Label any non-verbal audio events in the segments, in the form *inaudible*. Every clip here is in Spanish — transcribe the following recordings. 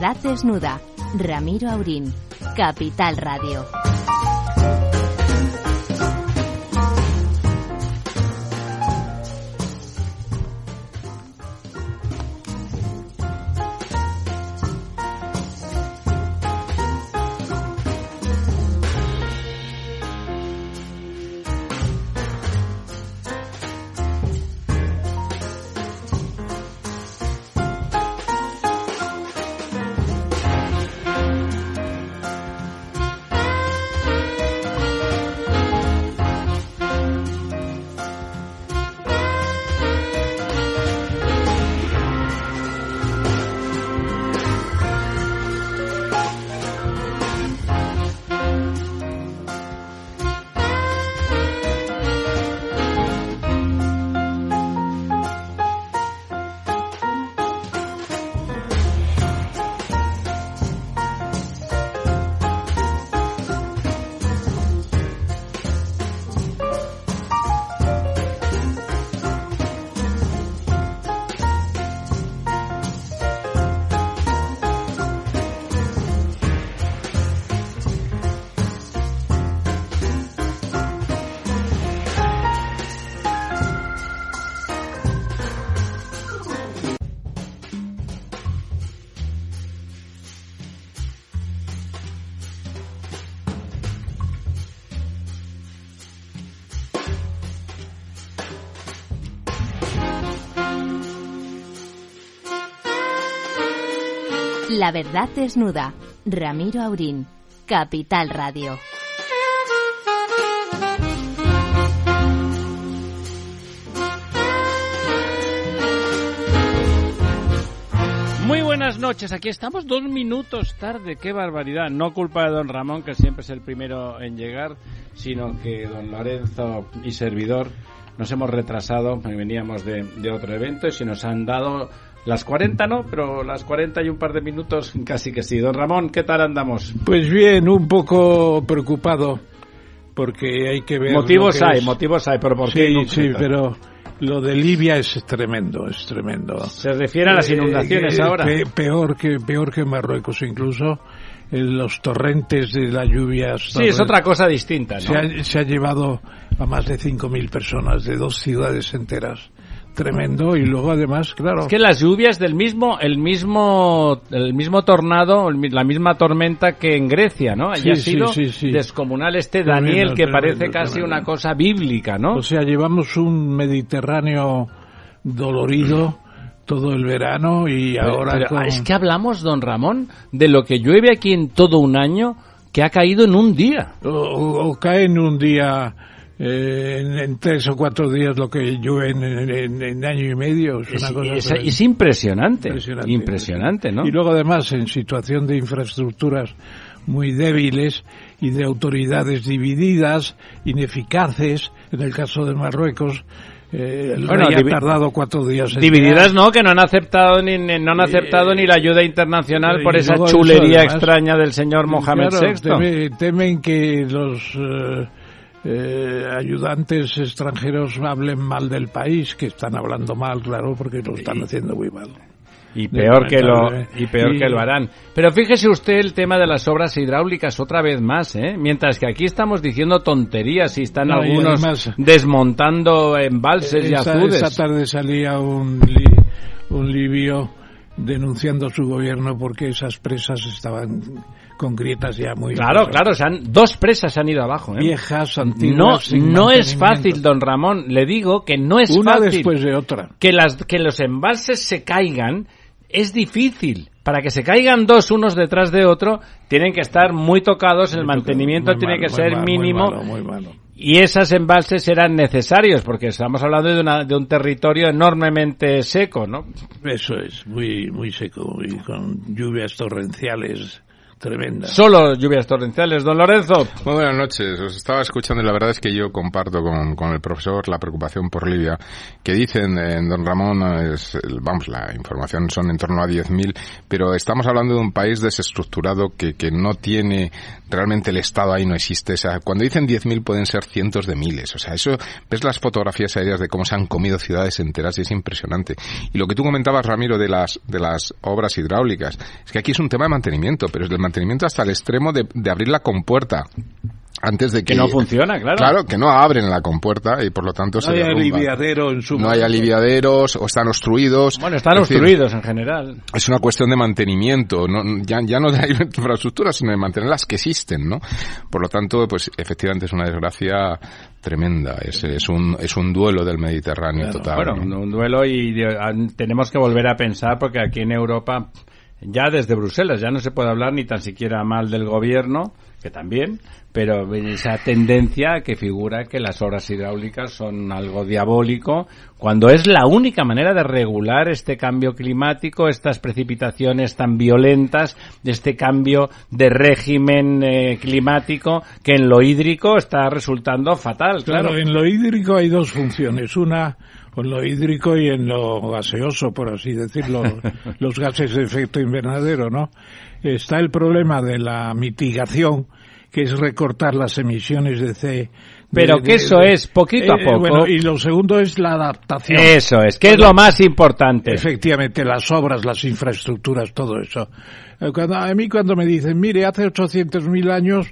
Verdad desnuda. Ramiro Aurín. Capital Radio. La verdad desnuda. Ramiro Aurín. Capital Radio. Muy buenas noches, aquí estamos dos minutos tarde, qué barbaridad. No culpa de don Ramón, que siempre es el primero en llegar, sino que don Lorenzo y servidor nos hemos retrasado, veníamos de, de otro evento y se nos han dado las 40 no, pero las 40 y un par de minutos casi que sí. Don Ramón, ¿qué tal andamos? Pues bien, un poco preocupado porque hay que ver... Motivos hay, motivos hay, pero ¿por qué? Sí, sí, pero lo de Libia es tremendo, es tremendo. ¿Se refiere a las eh, inundaciones eh, ahora? peor, que, peor que Marruecos incluso. los torrentes de las lluvias. Sí, es otra cosa distinta, ¿no? Se ha, se ha llevado a más de 5.000 personas de dos ciudades enteras tremendo y luego además, claro. Es que las lluvias del mismo, el mismo, el mismo tornado, la misma tormenta que en Grecia, ¿no? Allí ha sido descomunal este Daniel que parece casi una cosa bíblica, ¿no? O sea, llevamos un Mediterráneo dolorido todo el verano y ahora es que hablamos, don Ramón, de lo que llueve aquí en todo un año que ha caído en un día. o cae en un día eh, en, tres o cuatro días lo que llueve en, año y medio. Es, una cosa es, impresionante, impresionante, ¿no? Y luego además en situación de infraestructuras muy débiles y de autoridades divididas, ineficaces, en el caso de Marruecos, eh, el bueno, ha tardado cuatro días. divididas no, que no han aceptado ni, no han aceptado ni la ayuda internacional por esa chulería extraña del señor Mohamed VI. temen que los eh, ayudantes extranjeros hablen mal del país, que están hablando mal, claro, porque lo están haciendo muy mal. Y peor que lo y peor que lo harán. Pero fíjese usted el tema de las obras hidráulicas otra vez más, ¿eh? Mientras que aquí estamos diciendo tonterías y están algunos desmontando embalses y azudes. Esa tarde salía un, un libio denunciando su gobierno porque esas presas estaban con grietas ya muy claro claro dos presas han ido abajo ¿eh? viejas antiguas no no es fácil don Ramón. Le digo que no es una fácil después de otra. que las que los embalses se caigan. Es difícil. Para que se caigan dos unos detrás de otro tienen que estar muy tocados el mantenimiento tiene que ser mínimo. muy malo, y esas embalses eran necesarios porque estamos hablando de, una, de un territorio enormemente seco, ¿no? Eso es, muy muy seco y con lluvias torrenciales tremenda. Solo lluvias torrenciales, don Lorenzo. Muy buenas noches, os estaba escuchando y la verdad es que yo comparto con, con el profesor la preocupación por Libia, que dicen, en eh, don Ramón, es, vamos, la información son en torno a 10.000, pero estamos hablando de un país desestructurado que, que no tiene realmente el Estado ahí no existe. O sea, cuando dicen 10.000 pueden ser cientos de miles. O sea, eso, ves las fotografías aéreas de cómo se han comido ciudades enteras y es impresionante. Y lo que tú comentabas, Ramiro, de las, de las obras hidráulicas, es que aquí es un tema de mantenimiento, pero es del mantenimiento hasta el extremo de, de abrir la compuerta antes de que, que, no funciona, claro. Claro, que no abren la compuerta y por lo tanto no se hay derrumba. aliviadero en su No hay aliviaderos o están obstruidos. Bueno, están Es decir, obstruidos en general. es una cuestión de mantenimiento, no, ya, ya no de la *laughs* infraestructura, sino de mantener las que existen, ¿no? Por lo tanto, pues efectivamente es una desgracia tremenda, es, es un, es un duelo del Mediterráneo total. Bueno, ¿no? un, duelo y de- tenemos que volver a pensar porque aquí en Europa, ya desde Bruselas, ya no se puede hablar ni tan siquiera mal del gobierno, que también, pero esa tendencia que figura que las obras hidráulicas son algo diabólico, cuando es la única manera de regular este cambio climático, estas precipitaciones tan violentas, este cambio de régimen eh, climático que en lo hídrico está resultando fatal, claro. Claro, en lo hídrico hay dos funciones. Una, en lo hídrico y en lo gaseoso, por así decirlo, *laughs* los gases de efecto invernadero, ¿no? Está el problema de la mitigación, que es recortar las emisiones de C. Pero de- que de- eso de- es poquito a Eh, poco. bueno, y lo segundo es la adaptación. Eso es, que es lo más importante. Efectivamente, las obras, las infraestructuras, todo eso. Eh, Cuando, a mí cuando me dicen, mire, hace 800.000 años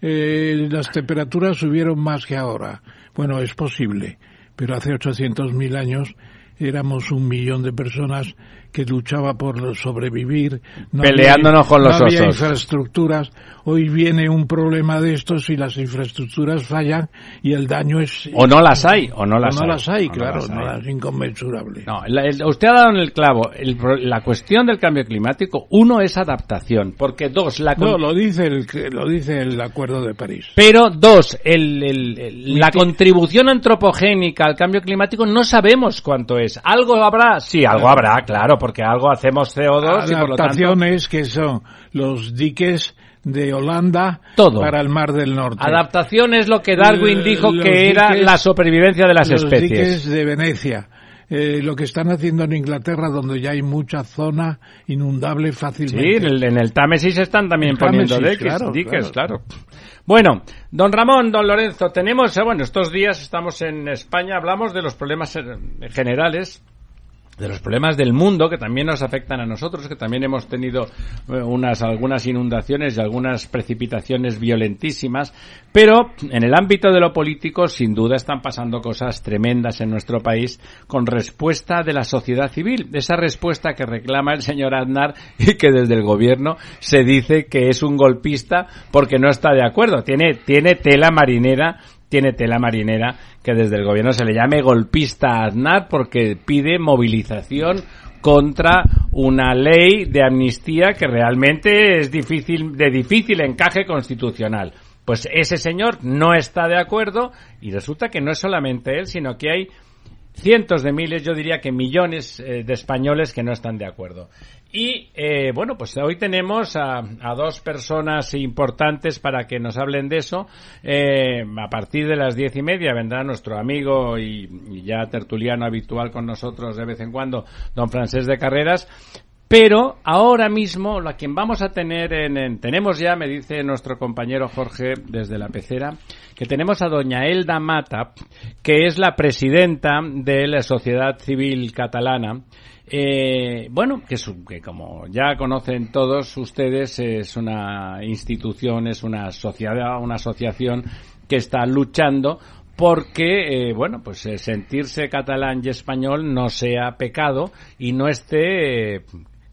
eh, las temperaturas subieron más que ahora. Bueno, es posible, pero hace 800.000 años éramos un millón de personas que luchaba por sobrevivir. No Peleándonos había- con los no había osos. infraestructuras. Hoy viene un problema de estos y las infraestructuras fallan y el daño es... O no las hay, o no las no hay. las hay, O no claro, las no hay. es inconmensurable. No, la- el- usted ha dado en el clavo. El la cuestión del cambio climático, uno es adaptación, porque dos, la No, lo dice el, lo dice el Acuerdo de París. pero dos, el- el- la contribución antropogénica al cambio climático no sabemos cuánto es. ¿Algo habrá? Sí, algo habrá, claro, porque algo hacemos CO2 y por lo tanto... Adaptaciones que son los diques de Holanda Todo. para el Mar del Norte. Adaptación es lo que Darwin dijo los que era diques- la supervivencia de las los especies. diques de Venecia. Eh, lo que están haciendo en Inglaterra, donde ya hay mucha zona inundable Sí, fácilmente. en el, en el Támesis están también El poniendo Támesis, diques, claro, diques, claro. claro. Bueno, don Ramón, don Lorenzo, tenemos, eh, bueno, estos días estamos en España, hablamos de los problemas eh, generales, de los problemas del mundo que también nos afectan a nosotros, que también hemos tenido eh, unas algunas inundaciones y algunas precipitaciones violentísimas, pero en el ámbito de lo político sin duda están pasando cosas tremendas en nuestro país con respuesta de la sociedad civil, esa respuesta que reclama el señor Aznar *laughs* y que desde el gobierno se dice que es un golpista porque no está de acuerdo, tiene tiene tela marinera tiene tela marinera que desde el gobierno se le llame golpista a Aznar porque pide movilización contra una ley de amnistía que realmente es difícil de difícil encaje constitucional. Pues ese señor no está de acuerdo y resulta que no es solamente él, sino que hay cientos de miles, yo diría que millones eh, de españoles que no están de acuerdo. Y eh, bueno, pues hoy tenemos a, a dos personas importantes para que nos hablen de eso. Eh, a partir de las diez y media vendrá nuestro amigo y, ya tertuliano habitual con nosotros de vez en cuando, don Francés de Carreras. Pero ahora mismo, la quien vamos a tener en, en- tenemos ya, me dice nuestro compañero Jorge desde la pecera, que tenemos a doña Elda Mata, que es la presidenta de la Sociedad Civil Catalana. Eh, bueno, que, es que como ya conocen todos ustedes, es una institución, es una sociedad, una asociación que está luchando porque, eh, bueno, pues eh, sentirse catalán y español no sea pecado y no esté eh,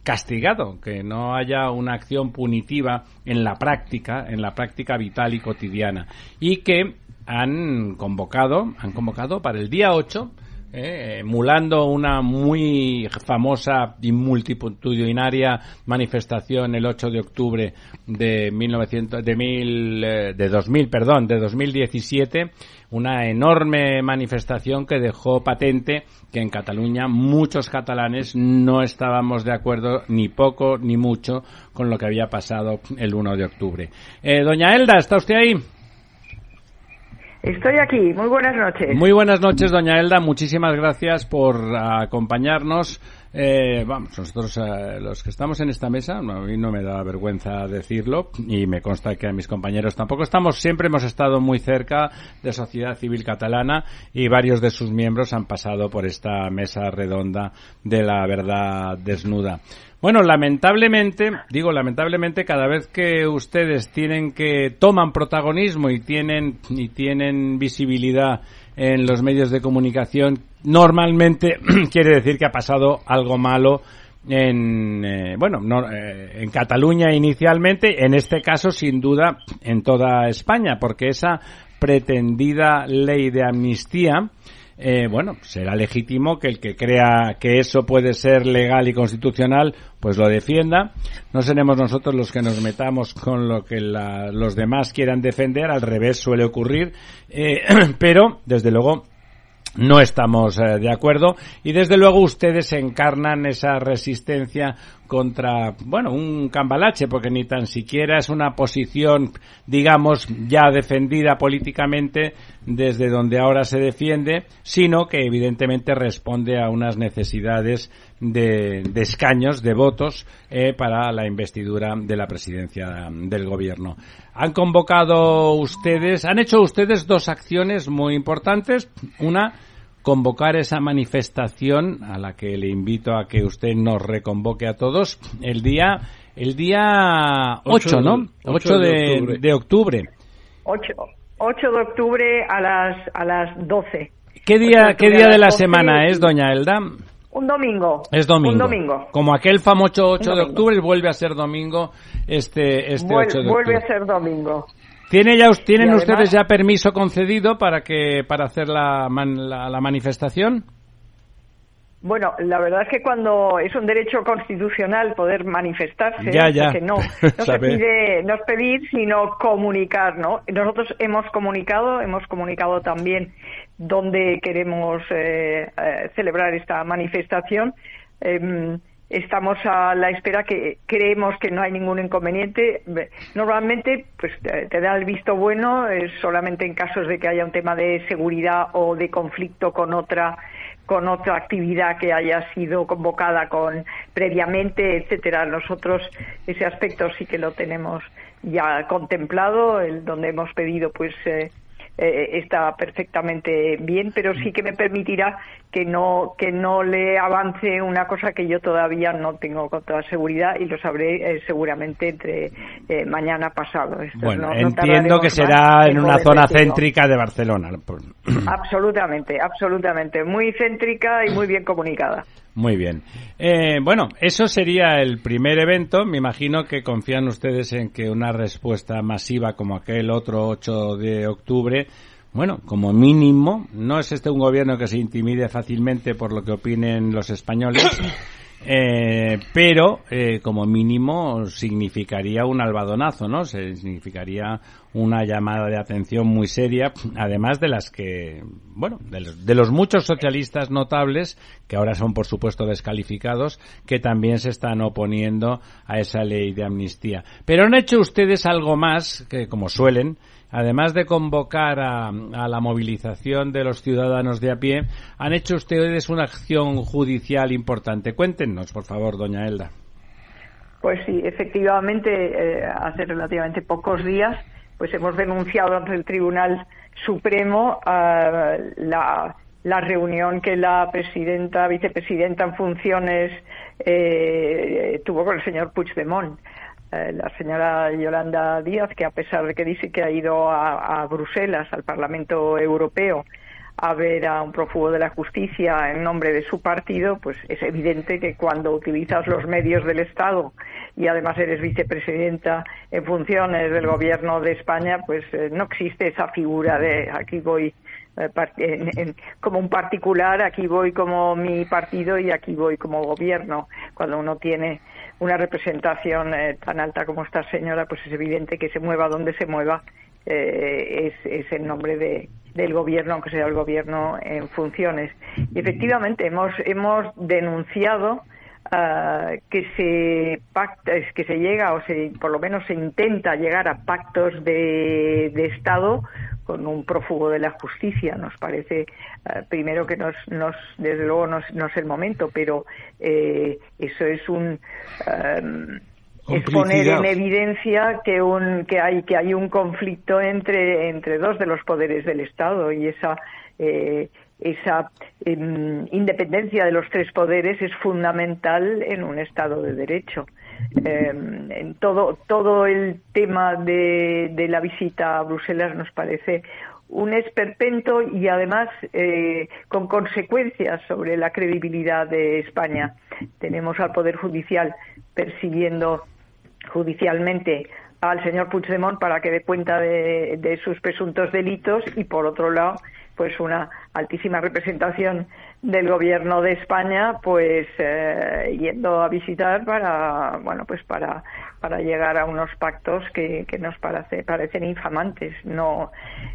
castigado, que no haya una acción punitiva en la práctica, en la práctica vital y cotidiana. Y que han convocado, han convocado para el día 8 eh, emulando una muy famosa y multitudinaria manifestación el 8 de octubre de 1900, de, mil, eh, de 2000, perdón, de 2017, una enorme manifestación que dejó patente que en Cataluña muchos catalanes no estábamos de acuerdo ni poco ni mucho con lo que había pasado el 1 de octubre. Eh, doña Elda, ¿está usted ahí? Estoy aquí. Muy buenas noches. Muy buenas noches, doña Elda. Muchísimas gracias por acompañarnos. Eh, vamos, nosotros eh, los que estamos en esta mesa, a mí no me da vergüenza decirlo y me consta que a mis compañeros tampoco estamos, siempre hemos estado muy cerca de sociedad civil catalana y varios de sus miembros han pasado por esta mesa redonda de la verdad desnuda. Bueno, lamentablemente, digo lamentablemente, cada vez que ustedes tienen que toman protagonismo y tienen y tienen visibilidad en los medios de comunicación, normalmente *clears throat* quiere decir que ha pasado algo malo en eh, bueno eh, en Cataluña inicialmente, en este caso sin duda en toda España, porque esa pretendida ley de amnistía eh, bueno, será legítimo que el que crea que eso puede ser legal y constitucional, pues lo defienda. No seremos nosotros los que nos metamos con lo que los demás quieran defender, al revés suele ocurrir, eh, *clears throat* pero desde luego no estamos eh, de acuerdo y desde luego ustedes encarnan esa resistencia contra, bueno, un cambalache, porque ni tan siquiera es una posición, digamos, ya defendida políticamente desde donde ahora se defiende, sino que evidentemente responde a unas necesidades de, escaños, de votos, eh, para la investidura de la presidencia del gobierno. Han convocado ustedes, han hecho ustedes dos acciones muy importantes. Una, convocar esa manifestación a la que le invito a que usted nos reconvoque a todos el día el día 8, ¿no? 8, de, octubre. 8, 8 de octubre a las a las 12. ¿Qué día qué día de la semana es, doña Elda? Un domingo. Es domingo. Un domingo. Como aquel famoso 8 de octubre vuelve a ser domingo este este 8 de octubre. Vuelve a ser domingo. ¿Tiene ya, ¿Tienen ustedes ya permiso concedido para que para hacer la, la, manifestación? Bueno, la verdad es que cuando es un derecho constitucional poder manifestarse, ya, ya. que no, *laughs* no se pide no es pedir, sino comunicar, ¿no? Nosotros hemos comunicado, hemos comunicado también dónde queremos eh, eh, celebrar esta manifestación. Eh, estamos a la espera que creemos que no hay ningún inconveniente. Normalmente, pues te da el visto bueno es solamente en casos de que haya un tema de seguridad o de conflicto con otra con otra actividad que haya sido convocada con previamente, etcétera. Nosotros ese aspecto sí que lo tenemos ya contemplado, el donde hemos pedido pues eh, eh, está perfectamente bien, pero sí que me permitirá que no que no le avance una cosa que yo todavía no tengo con toda seguridad y lo sabré eh, seguramente entre eh, mañana pasado. bueno, entiendo que será en una zona céntrica de Barcelona. *clears throat* Absolutamente, absolutamente, muy céntrica y muy bien comunicada. Muy bien. Eh, bueno, eso sería el primer evento. Me imagino que confían ustedes en que una respuesta masiva como aquel otro 8 de octubre, bueno, como mínimo, no es este un gobierno que se intimide fácilmente por lo que opinen los españoles. *coughs* Eh, pero eh, como mínimo significaría un albadonazo, ¿no? significaría una llamada de atención muy seria, además de las que, bueno, de los, muchos socialistas notables que ahora son por supuesto descalificados, que también se están oponiendo a esa ley de amnistía. Pero han hecho ustedes algo más que, como suelen, además de convocar a, la movilización de los ciudadanos de a pie, han hecho ustedes una acción judicial importante. Cuéntenos, por favor, doña Elda. Pues sí, efectivamente, eh, hace relativamente pocos días, pues hemos denunciado ante el Tribunal Supremo eh, la, reunión que la presidenta, vicepresidenta en funciones eh, tuvo con el señor Puigdemont. Eh, la señora Yolanda Díaz, que a pesar de que dice que ha ido a, Bruselas, al Parlamento Europeo, a ver a un prófugo de la justicia en nombre de su partido, pues es evidente que cuando utilizas los medios del Estado y además eres vicepresidenta en funciones del gobierno de España, pues eh, no existe esa figura de aquí voy eh, como un particular, aquí voy como mi partido y aquí voy como gobierno. Cuando uno tiene una representación eh, tan alta como esta señora, pues es evidente que se mueva donde se mueva, es, es en nombre de, del gobierno, aunque sea el gobierno en funciones. Y efectivamente hemos, hemos denunciado ah, que se pacta, que se llega o se, por lo menos se intenta llegar a pactos de, de Estado con un prófugo de la justicia. Nos parece, ah, primero, que nos, nos, desde luego no, es el momento, pero eh, eso es un. Es poner en evidencia que un que hay que hay un conflicto entre entre dos de los poderes del Estado y esa eh, esa em, independencia de los tres poderes es fundamental en un Estado de Derecho. Em, en todo todo el tema de, de la visita a Bruselas nos parece un esperpento y además eh, con consecuencias sobre la credibilidad de España. Tenemos al Poder Judicial persiguiendo judicialmente al señor Puigdemont para que dé cuenta de, sus presuntos delitos y por otro lado pues una altísima representación del gobierno de España pues eh, yendo a visitar para bueno pues para para llegar a unos pactos que, que nos parece, parecen infamantes. No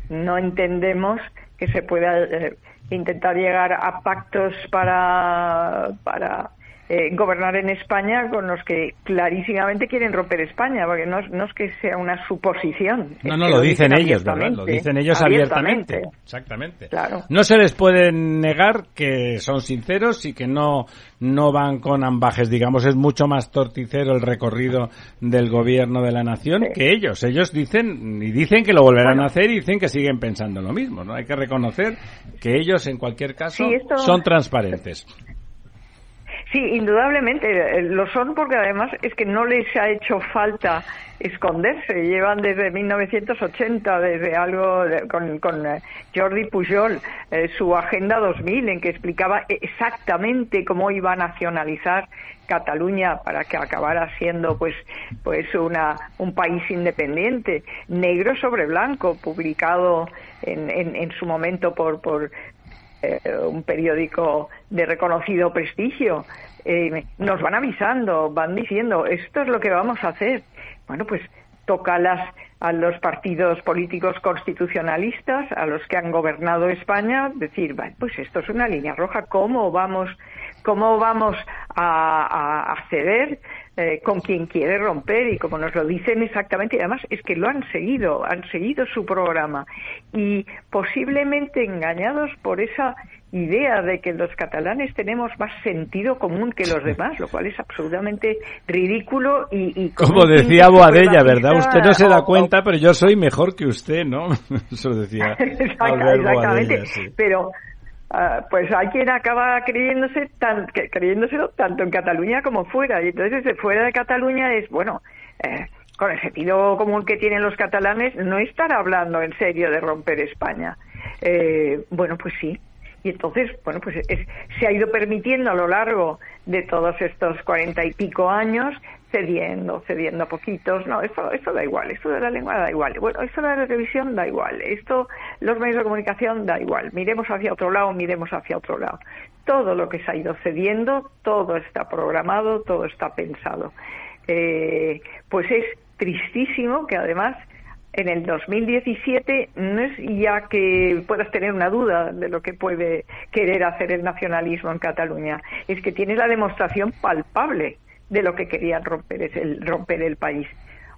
no entendemos que se pueda eh, intentar llegar a pactos para para eh, gobernar en España con los que clarísimamente quieren romper España, porque no, es que sea una suposición. No, no, lo, dicen, ellos, ¿verdad? Lo dicen ellos abiertamente. Exactamente. Claro. No se les puede negar que son sinceros y que no, no van con ambajes, digamos, es mucho más torticero el recorrido del gobierno de la nación que ellos. Ellos dicen, y dicen que lo volverán a hacer y dicen que siguen pensando lo mismo, ¿no? Hay que reconocer que ellos, en cualquier caso, son transparentes. Sí, indudablemente eh, lo son porque además es que no les ha hecho falta esconderse. Llevan desde 1980, desde algo con, con eh, Jordi Pujol, eh, su Agenda 2000, en que explicaba exactamente cómo iba a nacionalizar Cataluña para que acabara siendo pues pues una un país independiente negro sobre blanco publicado en, en, en su momento por por eh, un periódico de reconocido prestigio, eh, nos van avisando, van diciendo, esto es lo que vamos a hacer. Bueno, pues tócalas a los partidos políticos constitucionalistas, a los que han gobernado España, decir, pues esto es una línea roja, ¿cómo vamos, cómo vamos a, a ceder eh, con quien quiere romper y como nos lo dicen exactamente, y además es que lo han seguido, han seguido su programa y posiblemente engañados por esa idea de que los catalanes tenemos más sentido común que los demás, lo cual es absolutamente ridículo y... como decía Boadella, ¿verdad? Usted no se da cuenta, pero yo soy mejor que usted, ¿no? *laughs* Eso decía *laughs* Exactamente, pero Ah, pues hay quien acaba creyéndose tan, creyéndoselo tanto en Cataluña como fuera. Y entonces fuera de Cataluña es, bueno, eh, con el sentido común que tienen los catalanes, no estar hablando en serio de romper España. Eh, bueno, pues sí. Y entonces, bueno, pues se ha ido permitiendo a lo largo de todos estos cuarenta y pico años cediendo, cediendo a poquitos. No, esto, esto da igual, esto de la lengua da igual. Bueno, esto de la televisión da igual, esto, los medios de comunicación da igual. Miremos hacia otro lado, miremos hacia otro lado. Todo lo que se ha ido cediendo, todo está programado, todo está pensado. Eh, pues es tristísimo que además en el 2017 no es ya que puedas tener una duda de lo que puede querer hacer el nacionalismo en Cataluña, es que tienes la demostración palpable de lo que querían romper, es el romper el país.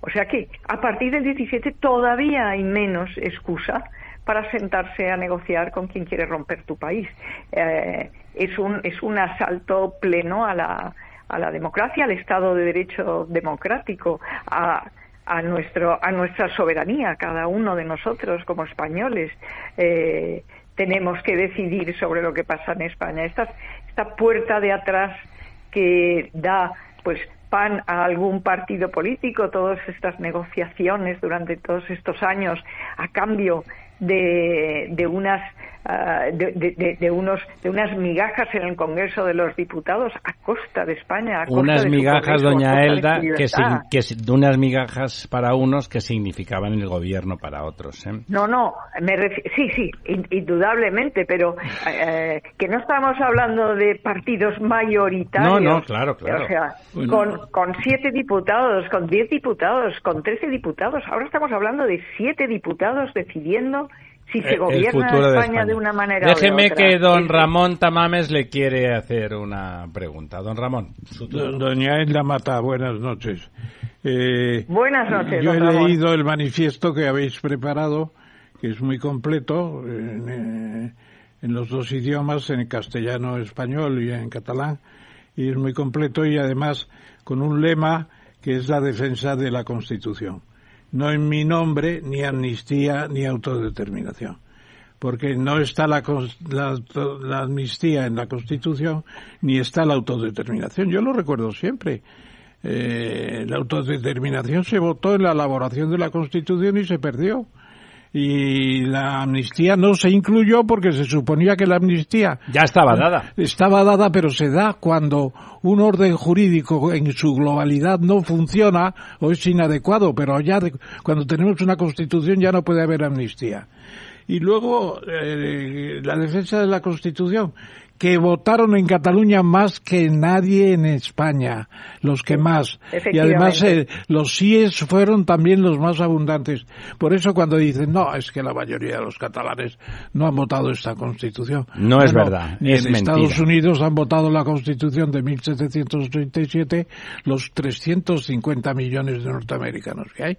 O sea que a partir del 17 todavía hay menos excusa para sentarse a negociar con quien quiere romper tu país. Eh, es, un, es un asalto pleno a la, a la democracia, al Estado de Derecho democrático, a, a, nuestro, a nuestra soberanía, cada uno de nosotros como españoles. Eh, tenemos que decidir sobre lo que pasa en España. Esta, esta puerta de atrás que da pues pan a algún partido político, todas estas negociaciones durante todos estos años a cambio de, de unas ah, de, unos de unas migajas en el Congreso de los Diputados a costa de España. unas migajas, doña Elda, que, que unas migajas para unos que significaban el gobierno para otros. ¿eh? No, no, me sí, sí, indudablemente, pero eh, que no estamos hablando de partidos mayoritarios. No, no, claro, claro. O sea, con, con siete diputados, con diez diputados, con trece diputados. Ahora estamos hablando de siete diputados decidiendo si se gobierna España de, una manera Déjeme o de otra. que don Ramón Tamames le quiere hacer una pregunta. Don Ramón. Doña Isla Mata, buenas noches. Eh, buenas noches. Yo he leído el manifiesto que habéis preparado, que es muy completo en, eh, en los dos idiomas, en castellano, español y en catalán, y es muy completo y además con un lema que es la defensa de la Constitución no en mi nombre ni amnistía ni autodeterminación, porque no está la, la, amnistía en la Constitución ni está la autodeterminación. Yo lo recuerdo siempre. Eh, la autodeterminación se votó en la elaboración de la Constitución y se perdió y la amnistía no se incluyó porque se suponía que la amnistía ya estaba dada. Estaba dada, pero se da cuando un orden jurídico en su globalidad no funciona o es inadecuado, pero ya cuando tenemos una constitución ya no puede haber amnistía. Y luego eh, la defensa de la Constitución que votaron en Cataluña más que nadie en España, los que más. Y además eh, los síes fueron también los más abundantes. Por eso cuando dicen, no, es que la mayoría de los catalanes no han votado esta constitución. No es verdad. Ni en Estados Unidos han votado la constitución de 1787 los 350 millones de norteamericanos que hay.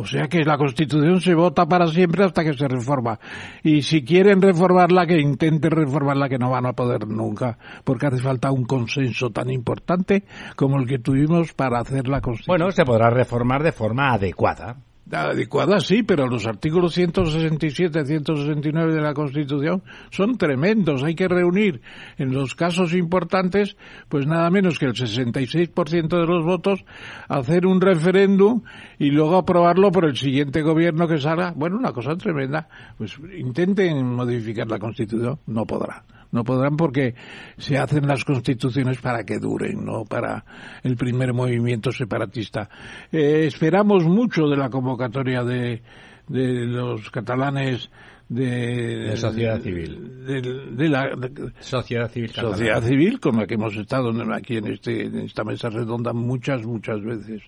O sea que la Constitución se vota para siempre hasta que se reforma. Y si quieren reformarla, que intenten reformarla, que no van a poder nunca, porque hace falta un consenso tan importante como el que tuvimos para hacer la Constitución. Bueno, se podrá reformar de forma adecuada adecuada sí, pero los artículos 167, 169 de la Constitución son tremendos. Hay que reunir en los casos importantes, pues nada menos que el 66% de los votos, hacer un referéndum y luego aprobarlo por el siguiente gobierno que salga. Bueno, una cosa tremenda. Pues intenten modificar la Constitución, no podrá. No podrán porque se hacen las constituciones para que duren, no para el primer movimiento separatista. Eh, esperamos mucho de la convocatoria de, de los catalanes de, sociedad civil. de, la sociedad civil sociedad civil con la que hemos estado aquí en este en esta mesa redonda muchas muchas veces.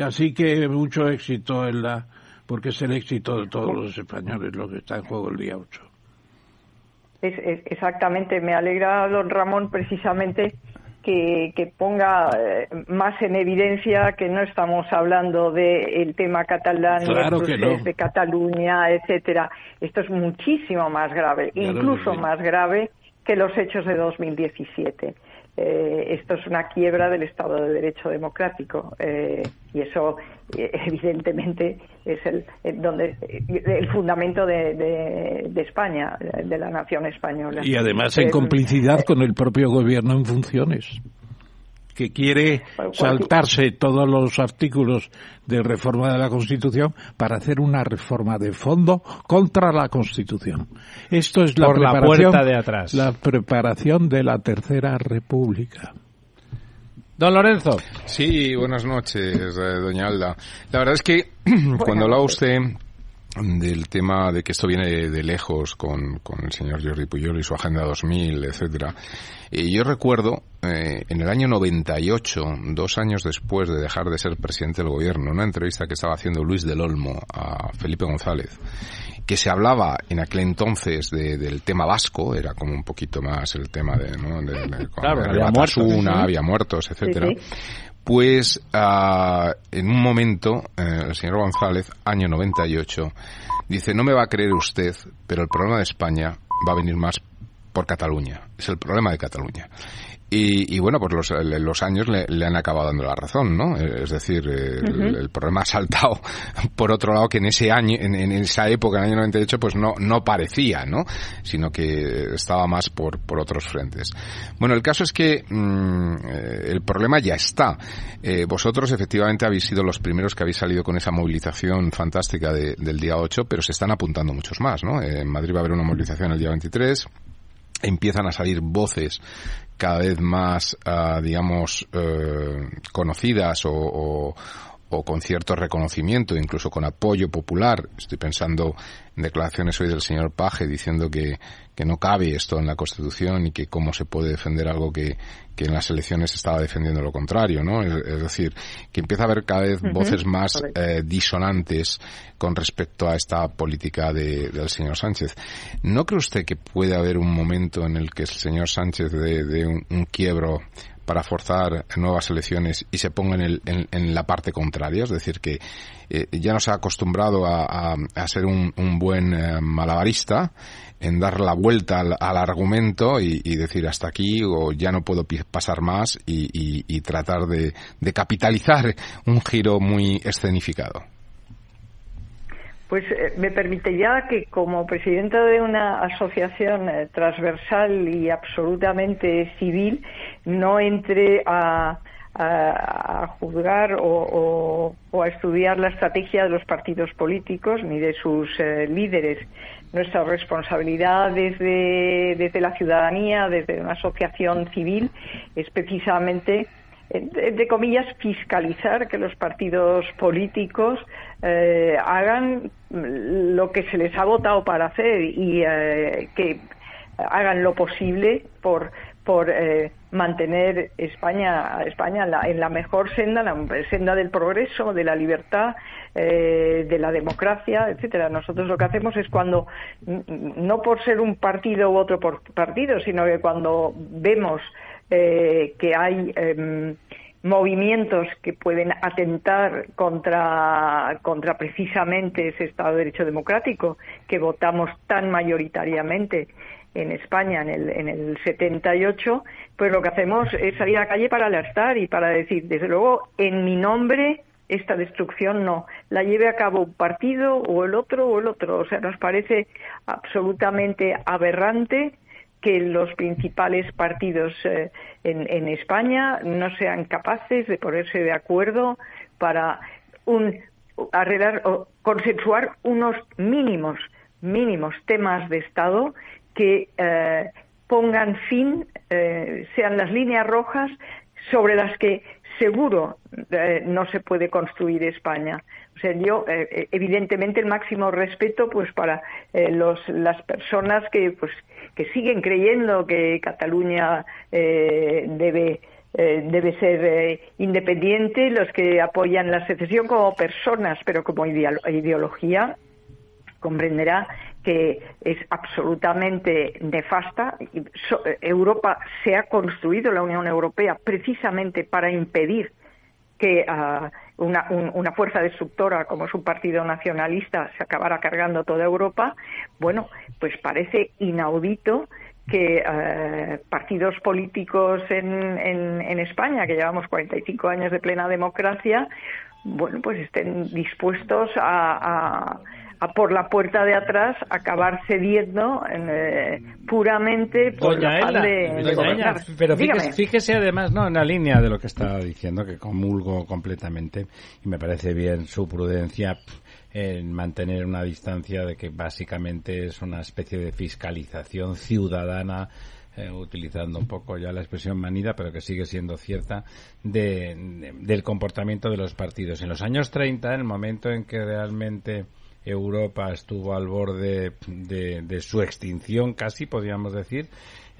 Así que mucho éxito en la porque es el éxito de todos los españoles lo que está en juego el día 8 exactamente, me alegra don Ramón precisamente que, ponga eh, más en evidencia que no estamos hablando del tema catalán, de Cataluña, etcétera. Esto es muchísimo más grave, incluso más grave que los hechos de 2017. Eh, esto es una quiebra del Estado de Derecho democrático eh, y eso eh, *laughs* evidentemente es el, donde el fundamento de, de, España, de la nación española. Y además en complicidad con el propio gobierno en funciones que quiere saltarse todos los artículos de reforma de la Constitución para hacer una reforma de fondo contra la Constitución. Esto es la preparación de atrás. La preparación de la Tercera República. Don Lorenzo. Sí, buenas noches, eh, doña Alda. La verdad es que *clears throat* cuando habla usted del tema de que esto viene de, lejos con, con, el señor Jordi Puyol y su Agenda 2000, etcétera. Y yo recuerdo eh, en el año 98, dos años después de dejar de ser presidente del gobierno, una entrevista que estaba haciendo Luis del Olmo a Felipe González, que se hablaba en aquel entonces de, del tema vasco, era como un poquito más el tema de, ¿no? de, claro, había, muertos, había muertos, etcétera. Pues uh, en un momento, eh, el señor González, año 98, dice, no me va a creer usted, pero el problema de España va a venir más por Cataluña. Es el problema de Cataluña. Y, bueno, pues los, los años le, han acabado dando la razón, ¿no? Es decir, el, problema ha saltado *laughs* por otro lado que en ese año, en, esa época, en el año 98, pues no, no parecía, ¿no? Sino que estaba más por, por otros frentes. Bueno, el caso es que mm, eh, el problema ya está. Eh, vosotros efectivamente habéis sido los primeros que habéis salido con esa movilización fantástica del día 8, pero se están apuntando muchos más, ¿no? En Madrid va a haber una movilización el día 23 empiezan a salir voces cada vez más, ah, digamos, eh, conocidas o, con cierto reconocimiento, incluso con apoyo popular. Estoy pensando en declaraciones hoy del señor Paje diciendo que, que no cabe esto en la Constitución y que cómo se puede defender algo que, que en las elecciones estaba defendiendo lo contrario, ¿no? Es, decir, que empieza a haber cada vez voces más eh, disonantes con respecto a esta política de, del señor Sánchez. ¿No cree usted que puede haber un momento en el que el señor Sánchez dé un, quiebro para forzar nuevas elecciones y se ponga en, el, en, la parte contraria, es decir, que eh, ya nos ha acostumbrado a, a, ser un, buen eh, malabarista en dar la vuelta al, argumento y, decir hasta aquí o ya no puedo pasar más y, tratar de, capitalizar un giro muy escenificado. Pues eh, me permitiría que como presidenta de una asociación eh, transversal y absolutamente civil no entre a, juzgar o, a estudiar la estrategia de los partidos políticos ni de sus eh, líderes. Nuestra responsabilidad desde, desde la ciudadanía, desde una asociación civil, es precisamente de comillas, fiscalizar que los partidos políticos eh, hagan lo que se les ha votado para hacer y eh, que hagan lo posible por por eh, mantener España, España en la, mejor senda, la senda del progreso, de la libertad, eh, de la democracia, etcétera. Nosotros lo que hacemos es cuando, no por ser un partido u otro partido, sino que cuando vemos eh, que hay em, movimientos que pueden atentar contra, contra precisamente ese Estado de Derecho democrático que votamos tan mayoritariamente en España en el, en el 78, pues lo que hacemos es salir a la calle para alertar y para decir, desde luego, en mi nombre esta destrucción no, la lleve a cabo un partido o el otro o el otro. O sea, nos parece absolutamente aberrante que los principales partidos eh, en, España no sean capaces de ponerse de acuerdo para un, arreglar o consensuar unos mínimos mínimos temas de Estado que eh, pongan fin, eh, sean las líneas rojas sobre las que seguro eh, no se puede construir España. O sea, yo evidentemente el máximo respeto pues para los, las personas que pues que siguen creyendo que Cataluña debe debe ser independiente, los que apoyan la secesión como personas, pero como ideología, comprenderá que es absolutamente nefasta. Europa se ha construido, la Unión Europea, precisamente para impedir que ah, una, fuerza destructora como es un partido nacionalista se acabara cargando toda Europa, bueno, pues parece inaudito que ah, partidos políticos en, en, España, que llevamos 45 años de plena democracia, bueno, pues estén dispuestos a por la puerta de atrás acabar cediendo eh, puramente por la de, pero fíjese, además no en la línea de lo que estaba diciendo que comulgo completamente y me parece bien su prudencia en mantener una distancia de que básicamente es una especie de fiscalización ciudadana eh, utilizando un poco ya la expresión manida, pero que sigue siendo cierta, de, del comportamiento de los partidos. En los años 30, en el momento en que realmente Europa estuvo al borde de, su extinción casi, podríamos decir,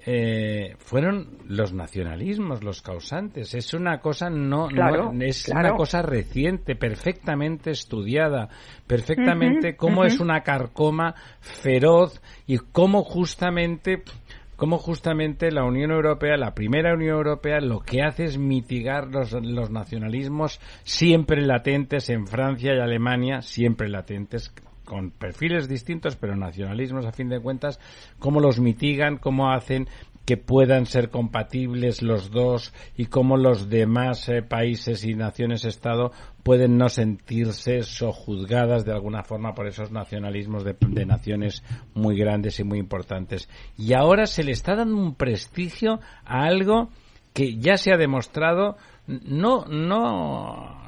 eh, fueron los nacionalismos los causantes. Es una cosa no, es una cosa reciente, perfectamente estudiada, perfectamente cómo es una carcoma feroz y cómo justamente cómo justamente la Unión Europea, la primera Unión Europea, lo que hace es mitigar los, los nacionalismos siempre latentes en Francia y Alemania, siempre latentes, con perfiles distintos, pero nacionalismos a fin de cuentas, cómo los mitigan, cómo hacen que puedan ser compatibles los dos y cómo los demás eh, países y naciones-estado pueden no sentirse sojuzgadas de alguna forma por esos nacionalismos de, de, naciones muy grandes y muy importantes. Y ahora se le está dando un prestigio a algo que ya se ha demostrado no, no,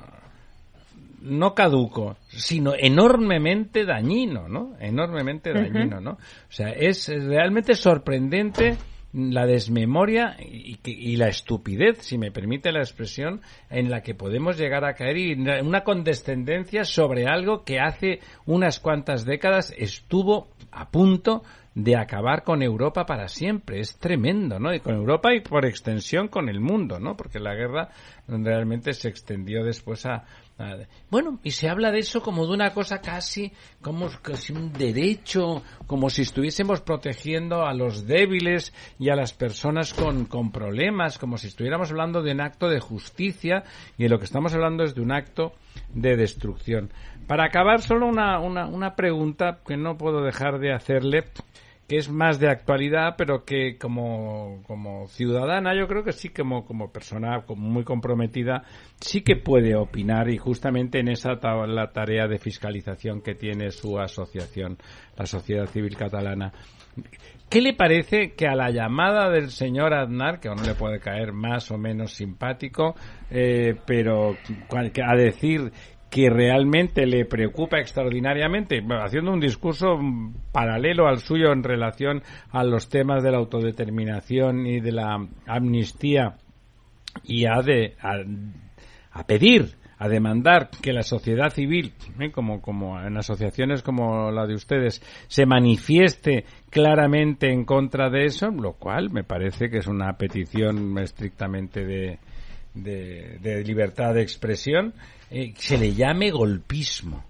no caduco, sino enormemente dañino, ¿no? Enormemente dañino, ¿no? O sea, es realmente sorprendente la desmemoria y, la estupidez, si me permite la expresión, en la que podemos llegar a caer y una condescendencia sobre algo que hace unas cuantas décadas estuvo a punto de acabar con Europa para siempre. Es tremendo, ¿no? Y con Europa y por extensión con el mundo, ¿no? Porque la guerra realmente se extendió después a, bueno, y se habla de eso como de una cosa casi, como casi un derecho, como si estuviésemos protegiendo a los débiles y a las personas con, con problemas, como si estuviéramos hablando de un acto de justicia y de lo que estamos hablando es de un acto de destrucción. Para acabar, solo una, una, una pregunta que no puedo dejar de hacerle que es más de actualidad, pero que como, como ciudadana yo creo que sí, como, como persona muy comprometida, sí que puede opinar y justamente en esa la tarea de fiscalización que tiene su asociación, la Sociedad Civil Catalana. ¿Qué le parece que a la llamada del señor Aznar, que a uno le puede caer más o menos simpático, eh, pero a decir que realmente le preocupa extraordinariamente, haciendo un discurso paralelo al suyo en relación a los temas de la autodeterminación y de la amnistía y a, de, a, pedir a demandar que la sociedad civil, ¿eh? como, como en asociaciones como la de ustedes, se manifieste claramente en contra de eso, lo cual me parece que es una petición estrictamente de, de, libertad de expresión, eh, se le llame golpismo.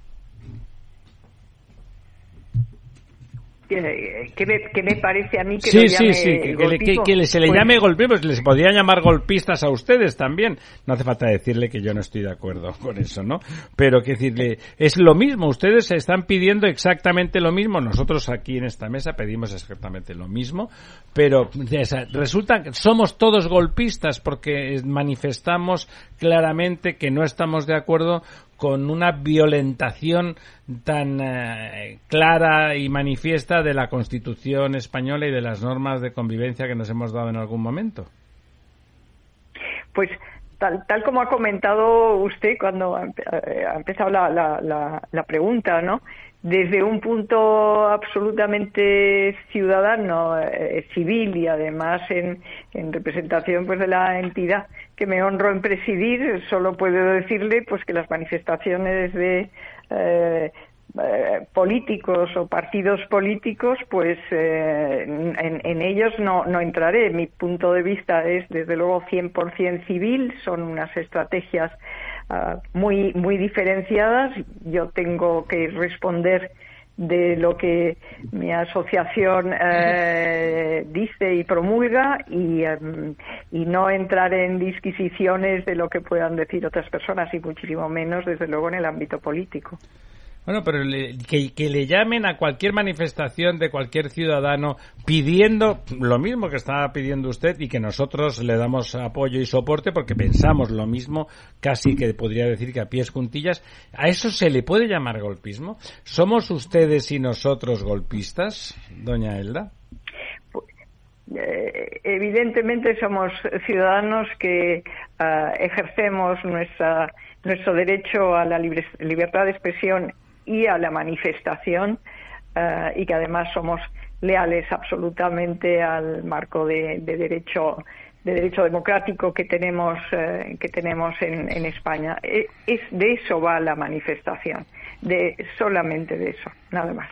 Que, me, parece a mí que sí, sí, sí, que, se le pues llame golpismo, les podría llamar golpistas a ustedes también. No hace falta decirle que yo no estoy de acuerdo *laughs* con eso, ¿no? Pero que decirle, es lo mismo, ustedes están pidiendo exactamente lo mismo, nosotros aquí en esta mesa pedimos exactamente lo mismo, pero resulta que somos todos golpistas porque manifestamos claramente que no estamos de acuerdo con una violentación tan eh, clara y manifiesta de la Constitución española y de las normas de convivencia que nos hemos dado en algún momento? Pues tal, tal como ha comentado usted cuando ha, eh, empezado la, la, la, pregunta, ¿no? Desde un punto absolutamente ciudadano, eh, civil y además en, en representación pues de la entidad que me honro en presidir, solo puedo decirle pues que las manifestaciones de eh, eh, políticos o partidos políticos, pues eh, en, ellos no, no entraré. Mi punto de vista es, desde luego, 100% civil. Son unas estrategias ah, muy, muy diferenciadas. Yo tengo que responder de lo que mi asociación eh, dice y promulga y, em, y, no entrar en disquisiciones de lo que puedan decir otras personas y muchísimo menos, desde luego, en el ámbito político. Bueno, pero que, le llamen a cualquier manifestación de cualquier ciudadano pidiendo lo mismo que estaba pidiendo usted y que nosotros le damos apoyo y soporte porque pensamos lo mismo, casi que podría decir que a pies juntillas, ¿a eso se le puede llamar golpismo? ¿Somos ustedes y nosotros golpistas, doña Elda? Eh, evidentemente somos ciudadanos que ah, ejercemos nuestra, nuestro derecho a la libertad de expresión y a la manifestación eh, y que además somos leales absolutamente al marco de, derecho de derecho democrático que tenemos eh, que tenemos en, en España e, es de eso va la manifestación de solamente de eso nada más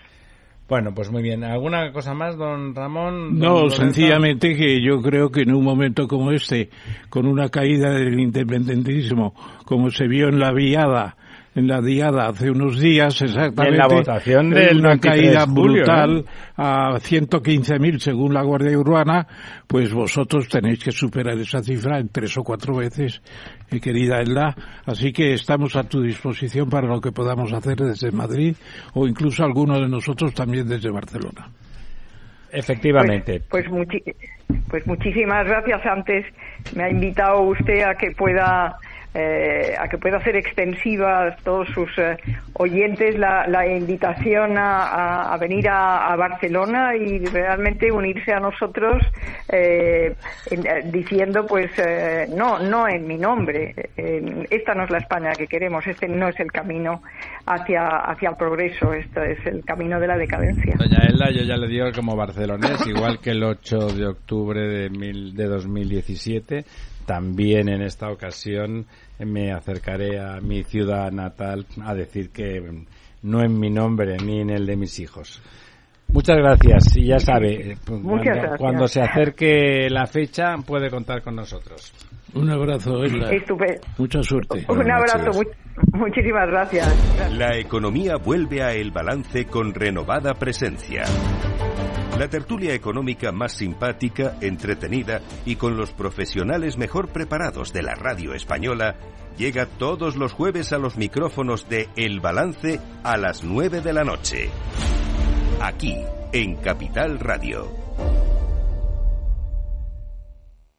bueno, pues muy bien. ¿Alguna cosa más, don Ramón? no, sencillamente que yo creo que en un momento como este, con una caída del independentismo, como se vio en la viada, en la diada hace unos días exactamente. En la votación de una caída brutal a 115.000 según la Guardia Urbana, pues vosotros tenéis que superar esa cifra en tres o cuatro veces, mi querida Elda. Así que estamos a tu disposición para lo que podamos hacer desde Madrid o incluso alguno de nosotros también desde Barcelona. Efectivamente. Pues, pues, pues muchísimas gracias. Antes me ha invitado usted a que pueda eh, a que pueda hacer extensiva a todos sus eh, oyentes la, invitación a, venir a, Barcelona y realmente unirse a nosotros eh, diciendo pues no no en mi nombre. Esta no es la España que queremos este no es el camino hacia hacia el progreso este es el camino de la decadencia. Doña Elda yo ya le digo como barcelonés *laughs* igual que el 8 de octubre de, mil, de 2017 también en esta ocasión me acercaré a mi ciudad natal a decir que no en mi nombre ni en el de mis hijos. Muchas gracias y ya sabe, cuando, se acerque la fecha puede contar con nosotros. Un abrazo, Mucha suerte. Un abrazo, muchísimas gracias. La economía vuelve a El Balance con renovada presencia. La tertulia económica más simpática, entretenida y con los profesionales mejor preparados de la radio española llega todos los jueves a los micrófonos de El Balance a las 9 de la noche. Aquí, en Capital Radio.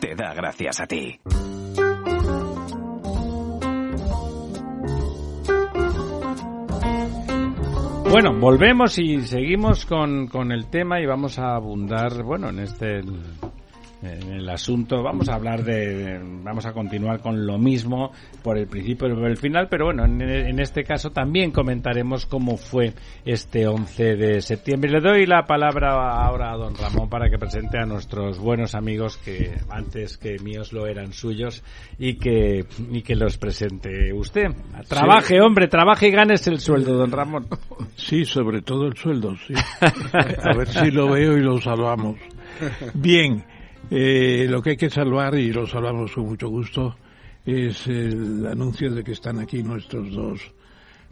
te da gracias a ti. Bueno, volvemos y seguimos con, con el tema y vamos a abundar, bueno, en este en el asunto. Vamos a hablar de, vamos a continuar con lo mismo por el principio y por el final, pero bueno, en, este caso también comentaremos cómo fue este 11 de septiembre. Le doy la palabra ahora a don Ramón para que presente a nuestros buenos amigos que antes que míos lo eran suyos y que, y que los presente usted. Trabaje, hombre, trabaje y ganes el sueldo, don Ramón. Sí, sobre todo el sueldo, sí. A ver si lo veo y lo salvamos. Bien, eh, lo que hay que salvar, y lo salvamos con mucho gusto, es el anuncio de que están aquí nuestros dos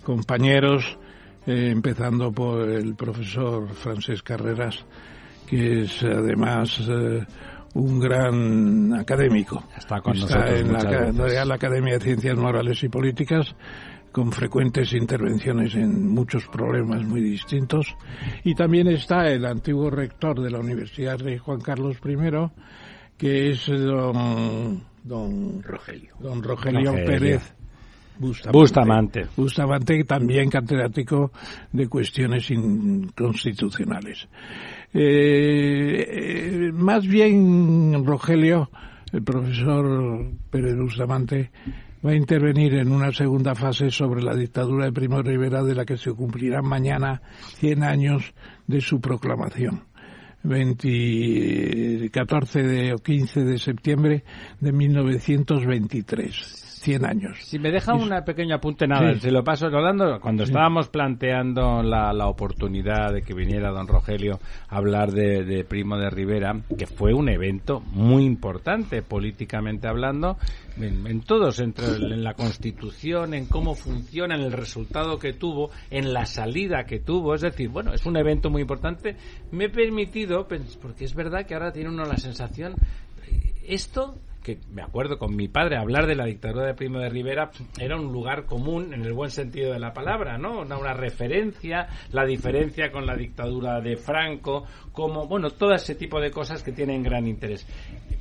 compañeros, eh, empezando por el profesor Francés Carreras, que es además eh, un gran académico. Está con nosotros. En la Real Academia de Ciencias Morales y Políticas con frecuentes intervenciones en muchos problemas muy distintos. Y también está el antiguo rector de la Universidad de Juan Carlos I, que es don, don Rogelio, don Rogelio, Pérez. Bustamante. Bustamante. también catedrático de cuestiones inconstitucionales. Eh, más bien, Rogelio, el profesor Pérez Bustamante, va a intervenir en una segunda fase sobre la dictadura de Primo Rivera de la que se cumplirán mañana 100 años de su proclamación. 20, 14 de, o 15 de septiembre de 1923. 100 años. Si me deja una pequeña apunte, nada, se lo paso hablando. Cuando estábamos planteando la, la, oportunidad de que viniera don Rogelio a hablar de, Primo de Rivera, que fue un evento muy importante políticamente hablando, en, todos, entre, en la Constitución, en cómo funciona, en el resultado que tuvo, en la salida que tuvo. Es decir, bueno, es un evento muy importante. Me he permitido, porque es verdad que ahora tiene uno la sensación, esto que me acuerdo con mi padre hablar de la dictadura de Primo de Rivera era un lugar común en el buen sentido de la palabra, ¿no? Una, una referencia, la diferencia con la dictadura de Franco, como, bueno, todo ese tipo de cosas que tienen gran interés.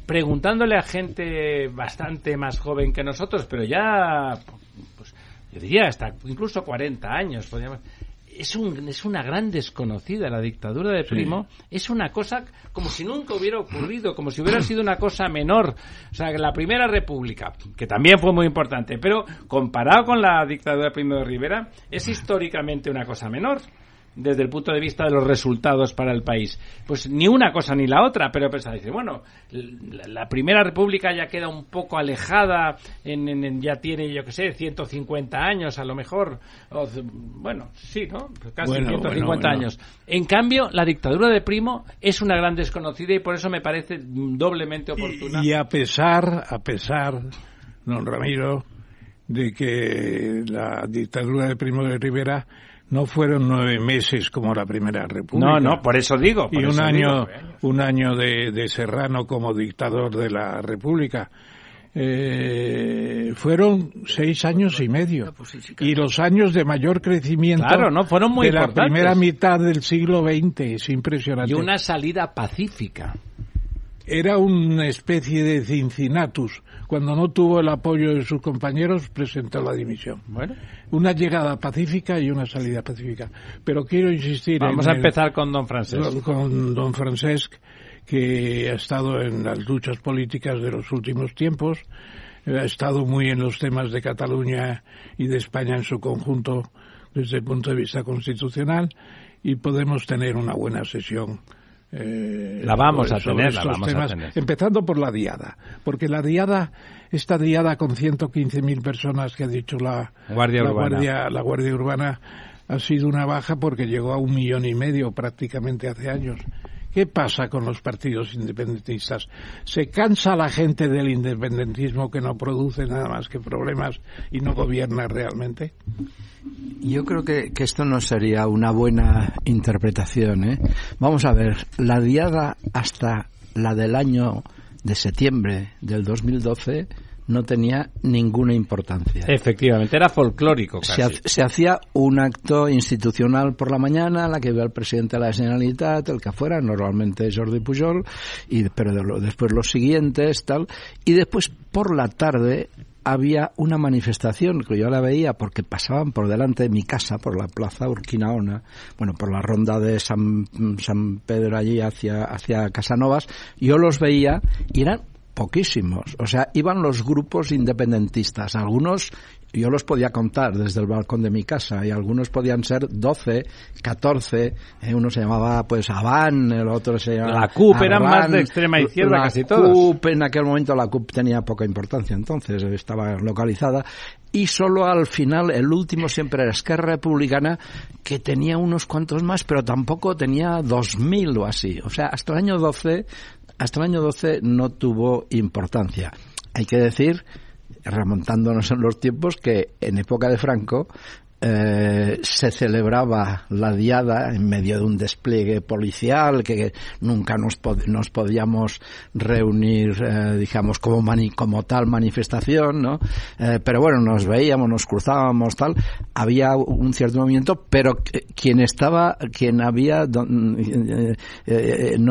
Preguntándole a gente bastante más joven que nosotros, pero ya, pues, yo diría hasta incluso 40 años, podríamos es, un, es una gran desconocida. La dictadura de Primo es una cosa como si nunca hubiera ocurrido, como si hubiera sido una cosa menor. O sea, que la Primera República, que también fue muy importante, pero comparado con la dictadura de Primo de Rivera, es históricamente una cosa menor. Desde el punto de vista de los resultados para el país. Pues ni una cosa ni la otra, pero pensaba, dice, bueno, la, Primera República ya queda un poco alejada, en, ya tiene, yo qué sé, 150 años a lo mejor, bueno, sí, ¿no? Casi 150 años. En cambio, la dictadura de Primo es una gran desconocida y por eso me parece doblemente oportuna. Y, a pesar, a pesar, don Ramiro, de que la dictadura de Primo de Rivera no fueron nueve meses como la Primera República. No, no, por eso digo. y un año, un año de, Serrano como dictador de la República. Eh, fueron seis años y medio y los años de mayor crecimiento claro, no fueron muy de la primera mitad del siglo XX es impresionante y una salida pacífica era una especie de Cincinnatus cuando no tuvo el apoyo de sus compañeros, presentó la dimisión. Bueno. Una llegada pacífica y una salida pacífica. Pero quiero insistir. Vamos a empezar con don Francesc. Con don Francesc, que ha estado en las luchas políticas de los últimos tiempos, ha estado muy en los temas de Cataluña y de España en su conjunto desde el punto de vista constitucional y podemos tener una buena sesión eh, la vamos a tener, la vamos a tener. Empezando por la diada, porque la diada, esta diada con 115.000 personas que ha dicho la Guardia, Urbana. la Guardia Urbana, ha sido una baja porque llegó a un millón y medio prácticamente hace años. ¿Qué pasa con los partidos independentistas? ¿Se cansa la gente del independentismo que no produce nada más que problemas y no gobierna realmente? Yo creo que, esto no sería una buena interpretación. ¿eh? Vamos a ver, la diada hasta la del año de septiembre del 2012 no tenía ninguna importancia. Efectivamente, era folclórico. Se, hacía un acto institucional por la mañana, la que iba el presidente de la Generalitat, el que fuera, normalmente Jordi Pujol, y, pero después los siguientes, tal, y después por la tarde había una manifestación que yo la veía porque pasaban por delante de mi casa, por la plaza Urquinaona, bueno, por la ronda de San, San Pedro allí hacia, hacia Casanovas, yo los veía y eran poquísimos. O sea, iban los grupos independentistas. Algunos yo los podía contar desde el balcón de mi casa y algunos podían ser 12, 14. Eh, uno se llamaba pues Aván, el otro se llamaba. La CUP eran más de extrema izquierda casi todos. La CUP, en aquel momento la CUP tenía poca importancia entonces, estaba localizada. Y solo al final, el último siempre era Esquerra Republicana, que tenía unos cuantos más, pero tampoco tenía 2.000 o así. O sea, hasta el año 12 hasta el año 12 no tuvo importancia. Hay que decir, remontándonos en los tiempos, que en época de Franco eh, se celebraba la diada en medio de un despliegue policial que nunca nos, nos podíamos reunir, eh, digamos, como, tal manifestación, ¿no? Eh, pero bueno, nos veíamos, nos cruzábamos, tal. Había un cierto movimiento, pero quien estaba, quien había, no,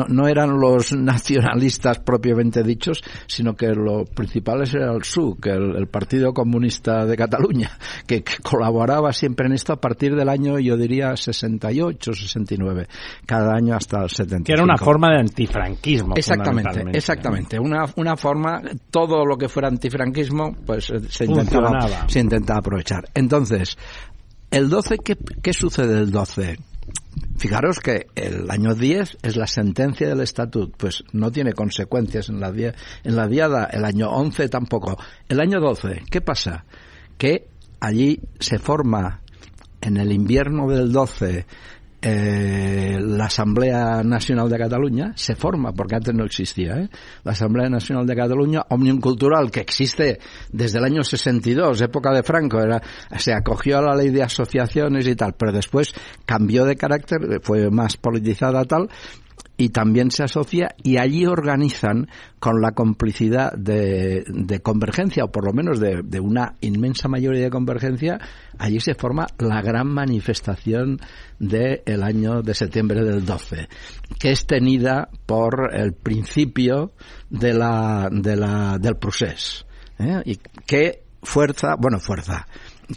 no, eran los nacionalistas propiamente dichos, sino que lo principales era el SUC, el, el Partido Comunista de Cataluña, que, que colaboraba siempre en esto a partir del año, yo diría, 68, 69, cada año hasta el 70. Que era una forma de antifranquismo. Exactamente, exactamente. Una, una forma, todo lo que fuera antifranquismo, pues eh, se intentaba, se intentaba aprovechar. Entonces, el 12, ¿qué, qué sucede el 12? Fijaros que el año 10 es la sentencia del estatut, pues no tiene consecuencias en la, en la diada, el año 11 tampoco. El año 12, ¿qué pasa? Que allí se forma en el invierno del 12 eh, la Asamblea Nacional de Cataluña se forma, porque antes no existía, ¿eh? la Asamblea Nacional de Cataluña, Omnium Cultural, que existe desde el año 62, época de Franco, era, se acogió a la ley de asociaciones y tal, pero después cambió de carácter, fue más politizada tal, y también se asocia y allí organizan con la complicidad de, convergencia o por lo menos de, una inmensa mayoría de convergencia allí se forma la gran manifestación del año de septiembre del 12 que es tenida por el principio de de la del proceso ¿eh? y que fuerza bueno fuerza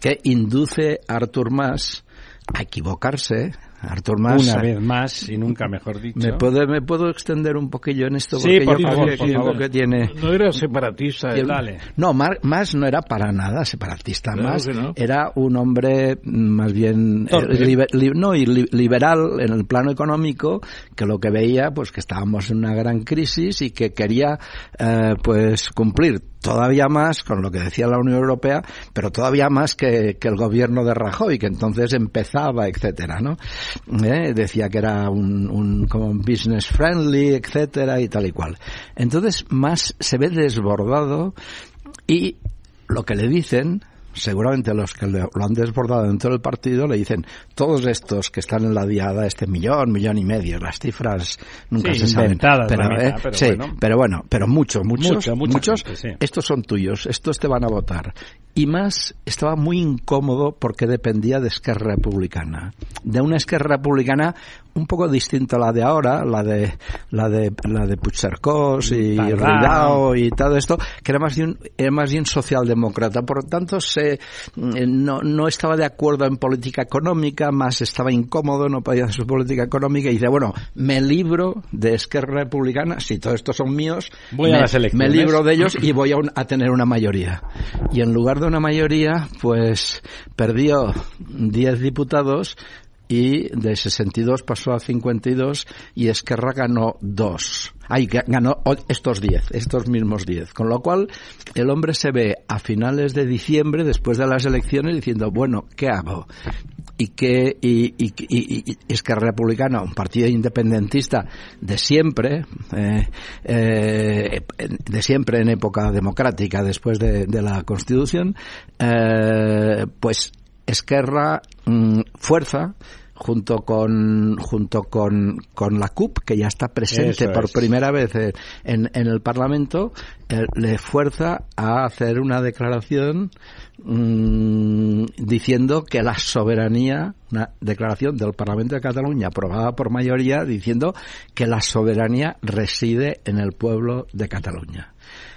que induce a Artur Mas a equivocarse Artur Mas. Una vez más, y nunca mejor dicho. ¿Me puedo, me puedo extender un poquillo en esto? Sí, Porque por yo favor, creo por favor. que tiene... No era separatista, el- dale. No, Mas no era para nada separatista. Claro Mas que no. era un hombre mm, más bien eh, liber- li- no, y li- liberal en el plano económico, que lo que veía pues que estábamos en una gran crisis y que quería eh, pues cumplir todavía más con lo que decía la Unión Europea, pero todavía más que, que el gobierno de Rajoy, que entonces empezaba, etcétera, ¿no? Eh, Decía que era un, un como business friendly, etcétera, y tal y cual. Entonces, más se ve desbordado y lo que le dicen, seguramente los que lo han desbordado dentro del partido, le dicen, todos estos que están en la diada, este millón, millón y medio, las cifras nunca Sí, se saben. Pero, mitad, eh, pero sí, bueno. pero bueno, pero muchos, muchos, Mucha, mucha muchos, gente, sí. estos son tuyos, estos te van a votar. Y más, estaba muy incómodo porque dependía de Esquerra Republicana. De una Esquerra Republicana un poco distinta a la de ahora, la de, la de, la de Puigcercós y. Ridao y todo esto, que era más bien, era más bien socialdemócrata. Por lo tanto, se, eh, no, no estaba de acuerdo en política económica, más estaba incómodo, no podía hacer su política económica y dice, bueno, me libro de Esquerra Republicana, si todos estos son míos, Voy a me, las elecciones. me libro de ellos y voy a, un- a tener una mayoría. Y en lugar de una mayoría, pues perdió 10 diputados y de 62 pasó a 52 y Esquerra ganó 2. Ay, ga- ganó estos 10, estos mismos 10. Con lo cual, el hombre se ve a finales de diciembre, después de las elecciones, diciendo, bueno, ¿qué hago? y que y, y, y- y Esquerra Republicana, un partido independentista de siempre, eh, eh, de siempre en época democrática después de, de la Constitución, eh, pues Esquerra mm, fuerza junto con junto con, con la CUP que ya está presente Eso por es. primera vez en, en el Parlamento eh, le fuerza a hacer una declaración mm, diciendo que la soberanía, una declaración del Parlamento de Cataluña aprobada por mayoría diciendo que la soberanía reside en el pueblo de Cataluña.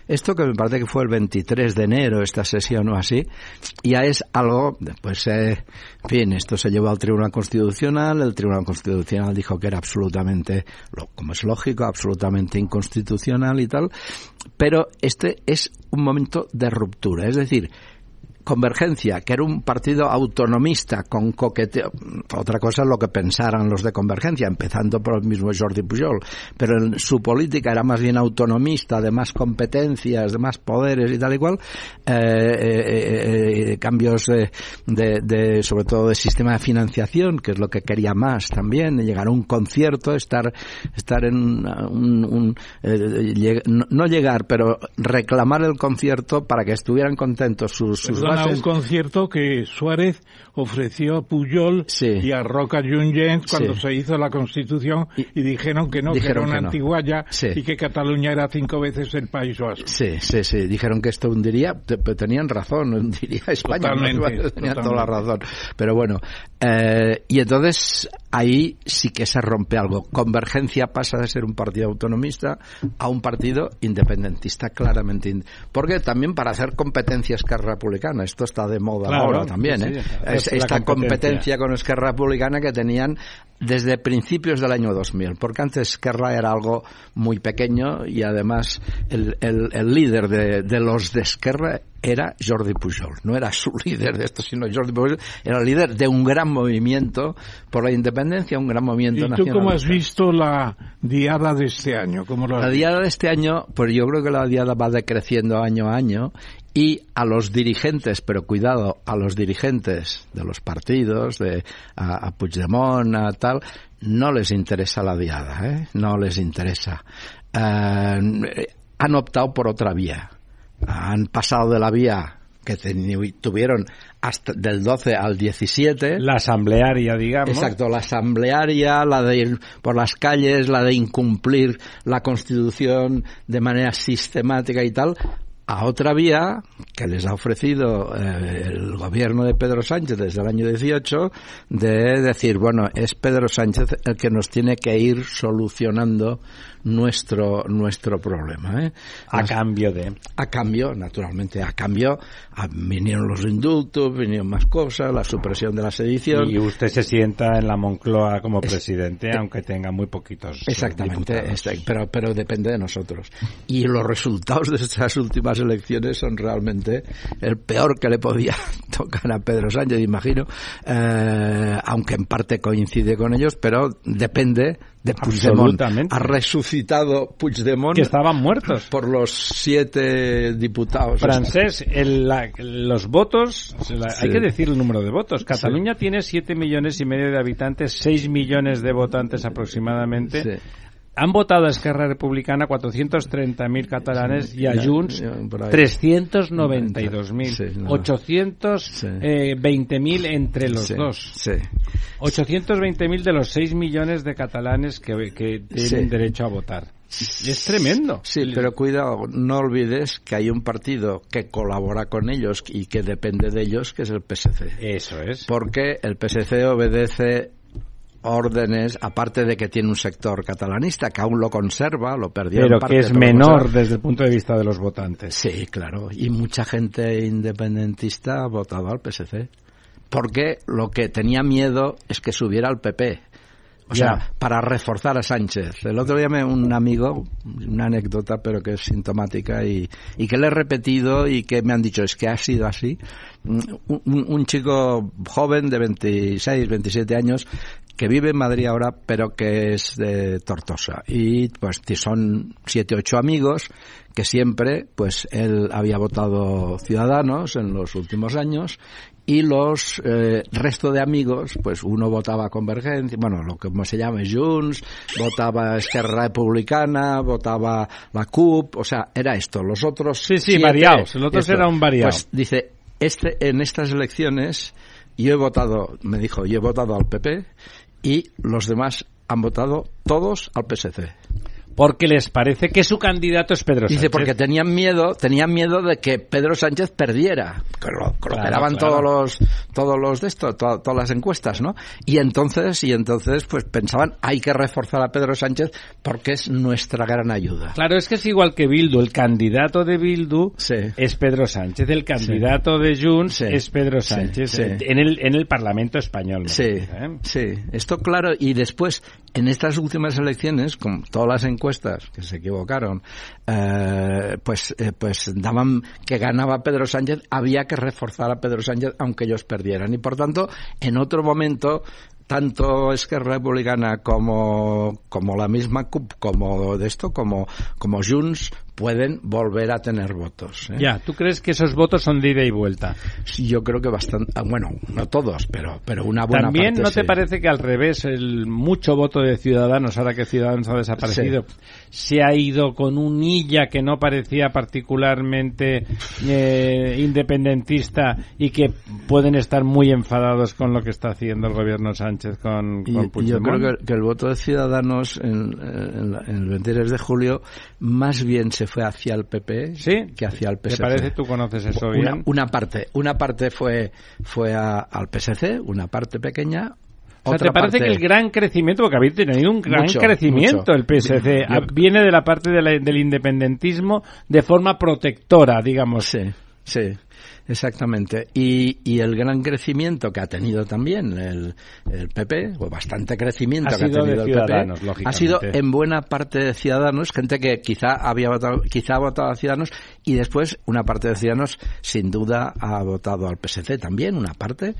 Esto que me parece que fue el 23 de enero, esta sesión o así, ya es algo, pues, eh, en fin, esto se llevó al Tribunal Constitucional, el Tribunal Constitucional dijo que era absolutamente, como es lógico, absolutamente inconstitucional y tal, pero este es un momento de ruptura, es decir, Convergencia, que era un partido autonomista con coqueteo. Otra cosa es lo que pensaran los de Convergencia, empezando por el mismo Jordi Pujol. Pero en su política era más bien autonomista, de más competencias, de más poderes y tal y cual. Eh, eh, eh, eh, cambios de, de- sobre todo de sistema de financiación, que es lo que quería más también, de llegar a un concierto, estar, estar en un, un, eh, lleg- no llegar, pero reclamar el concierto para que estuvieran contentos sus, sus Bases. un concierto que Suárez ofreció a Puyol Sí. y a Roca Jungens cuando Sí. se hizo la Constitución y, Y- dijeron que no, que era dijeron una no. antiguaya Sí. y que Cataluña era cinco veces el País Vasco. Sí, sí, sí. Dijeron que esto hundiría, tenían razón, *laughs* hundiría a España. Totalmente, tenían toda totalmente. la razón. Pero bueno, eh, y entonces ahí sí que se rompe algo. Convergencia pasa de ser un partido autonomista a un partido independentista, claramente. Porque también para hacer competencia Esquerra Republicana, esto está de moda Claro, ahora también, sí, ¿eh? Es- esta competencia. competencia con Esquerra Republicana que tenían desde principios del año 2000, porque antes Esquerra era algo muy pequeño y además el, el- el líder de, de los de Esquerra era Jordi Pujol, no era su *laughs* líder de esto, sino Jordi Pujol era el líder de un gran movimiento por la independencia, un gran movimiento ¿Y tú cómo has visto la diada de este año? ¿Cómo La diada de este año, pues yo creo que la diada va decreciendo año a año y a los dirigentes, pero cuidado, a los dirigentes de los partidos, de a, a Puigdemont, a tal, no les interesa la diada, ¿eh? No les interesa. Eh, han optado por otra vía. Han pasado de la vía que tuvieron hasta del 12 al 17 La asamblearia, digamos. Exacto, la asamblearia, la de ir por las calles, la de incumplir la Constitución de manera sistemática y tal, a otra vía que les ha ofrecido eh, el gobierno de Pedro Sánchez desde el año 18 de decir, bueno, es Pedro Sánchez el que nos tiene que ir solucionando nuestro nuestro problema. ¿eh? A cambio de. A cambio, naturalmente, a cambio, vinieron los indultos, vinieron más cosas, la supresión de la sedición. Y usted se sienta en la Moncloa como presidente, aunque tenga muy poquitos. Exactamente, este, pero, pero depende de nosotros. Y los resultados de estas últimas elecciones son realmente el peor que le podía *laughs* tocar a Pedro Sánchez, imagino, eh, aunque en parte coincide con ellos, pero depende de Puigdemont. Ha resucitado Puigdemont. Que estaban muertos. Por los siete diputados. Francés, los votos, hay que decir el número de votos. Cataluña tiene siete millones y medio de habitantes, seis millones de votantes aproximadamente han votado a Esquerra Republicana 430.000 catalanes y a Junts 392.000. 820.000 entre los dos. 820.000 de los 6 millones de catalanes que, que tienen derecho a votar. Es tremendo. Sí, pero cuidado, no olvides que hay un partido que colabora con ellos y que depende de ellos, que es el PSC. Eso es. Porque el PSC obedece órdenes, aparte de que tiene un sector catalanista que aún lo conserva, lo perdió. Pero que es menor desde el punto de vista de los votantes. Sí, claro. Y mucha gente independentista ha votado al PSC. Porque lo que tenía miedo es que subiera al PP. O sea, para reforzar a Sánchez. El otro día me un amigo, una anécdota, pero que es sintomática y, y que le he repetido y que me han dicho es que ha sido así. Un, un, chico joven de 26, 27 años que vive en Madrid ahora, pero que es de Tortosa. Y pues son siete, ocho amigos que siempre, pues él había votado Ciudadanos en los últimos años y los eh, resto de amigos, pues uno votaba Convergencia, bueno, lo que como se llama Junts, votaba Esquerra Republicana, votaba la CUP, o sea, era esto. Los otros sí, sí, variados. El otro era un variado. Pues dice, este en estas elecciones yo he votado, me dijo, yo he votado al PP y los demás han votado todos al PSC porque les parece que su candidato es Pedro Sánchez. Dice, porque tenían miedo, tenían miedo de que Pedro Sánchez perdiera. Que lo, todos los, todos los de esto, todas las encuestas, ¿no? Y entonces, y entonces, pues pensaban, hay que reforzar a Pedro Sánchez porque es nuestra gran ayuda. Claro, es que es igual que Bildu. El candidato de Bildu es Pedro Sánchez. El candidato de Junts es Pedro Sánchez. En el, en el Parlamento español. Sí, ¿eh? sí. Esto claro. Y después, en estas últimas elecciones, con todas las encuestas, que se equivocaron, eh, pues, eh, pues daban que ganaba Pedro Sánchez, había que reforzar a Pedro Sánchez aunque ellos perdieran. Y por tanto, en otro momento tanto Esquerra Republicana como, como la misma CUP, como de esto, como, como Junts, pueden volver a tener votos. ¿eh? Ya, ¿tú crees que esos votos son de ida y vuelta? Sí, yo creo que bastante, ah, bueno, no todos, pero, pero una buena ¿También no te parece que al revés, el mucho voto de Ciudadanos, ahora que Ciudadanos ha desaparecido, se ha ido con un illa que no parecía particularmente eh, independentista y que pueden estar muy enfadados con lo que está haciendo el gobierno Sánchez con, con Yo creo que, el voto de Ciudadanos en, el 23 de julio más bien se fue hacia el PP que hacia el PSC. ¿Te parece? ¿Tú conoces eso una, bien? Una parte, una parte fue, fue al PSC, una parte pequeña, o ¿te parece que el gran crecimiento, porque habéis tenido un gran crecimiento el PSC, viene de la parte del independentismo de forma protectora, digamos? Sí, sí. Exactamente. Y, y, el gran crecimiento que ha tenido también el, el PP, o bastante crecimiento que ha tenido el PP, ha sido en buena parte de Ciudadanos, gente que quizá había votado, quizá ha votado a Ciudadanos, y después una parte de Ciudadanos sin duda ha votado al PSC también, una parte,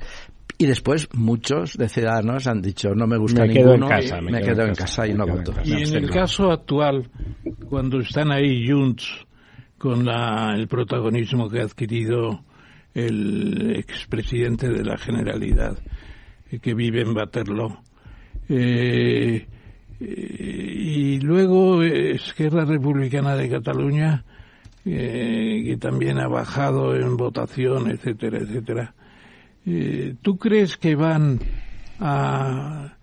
y después muchos de ciudadanos han dicho no me gusta me ninguno, quedo en casa, me, quedo, en casa, y no voto. Y en el caso actual, cuando están ahí Junts con la, el protagonismo que ha adquirido el expresidente de la Generalidad, eh, que vive en Waterloo. Eh, eh, y luego Esquerra Republicana de Cataluña, que también ha bajado en votación, etcétera, etcétera. ¿Tú crees que van a,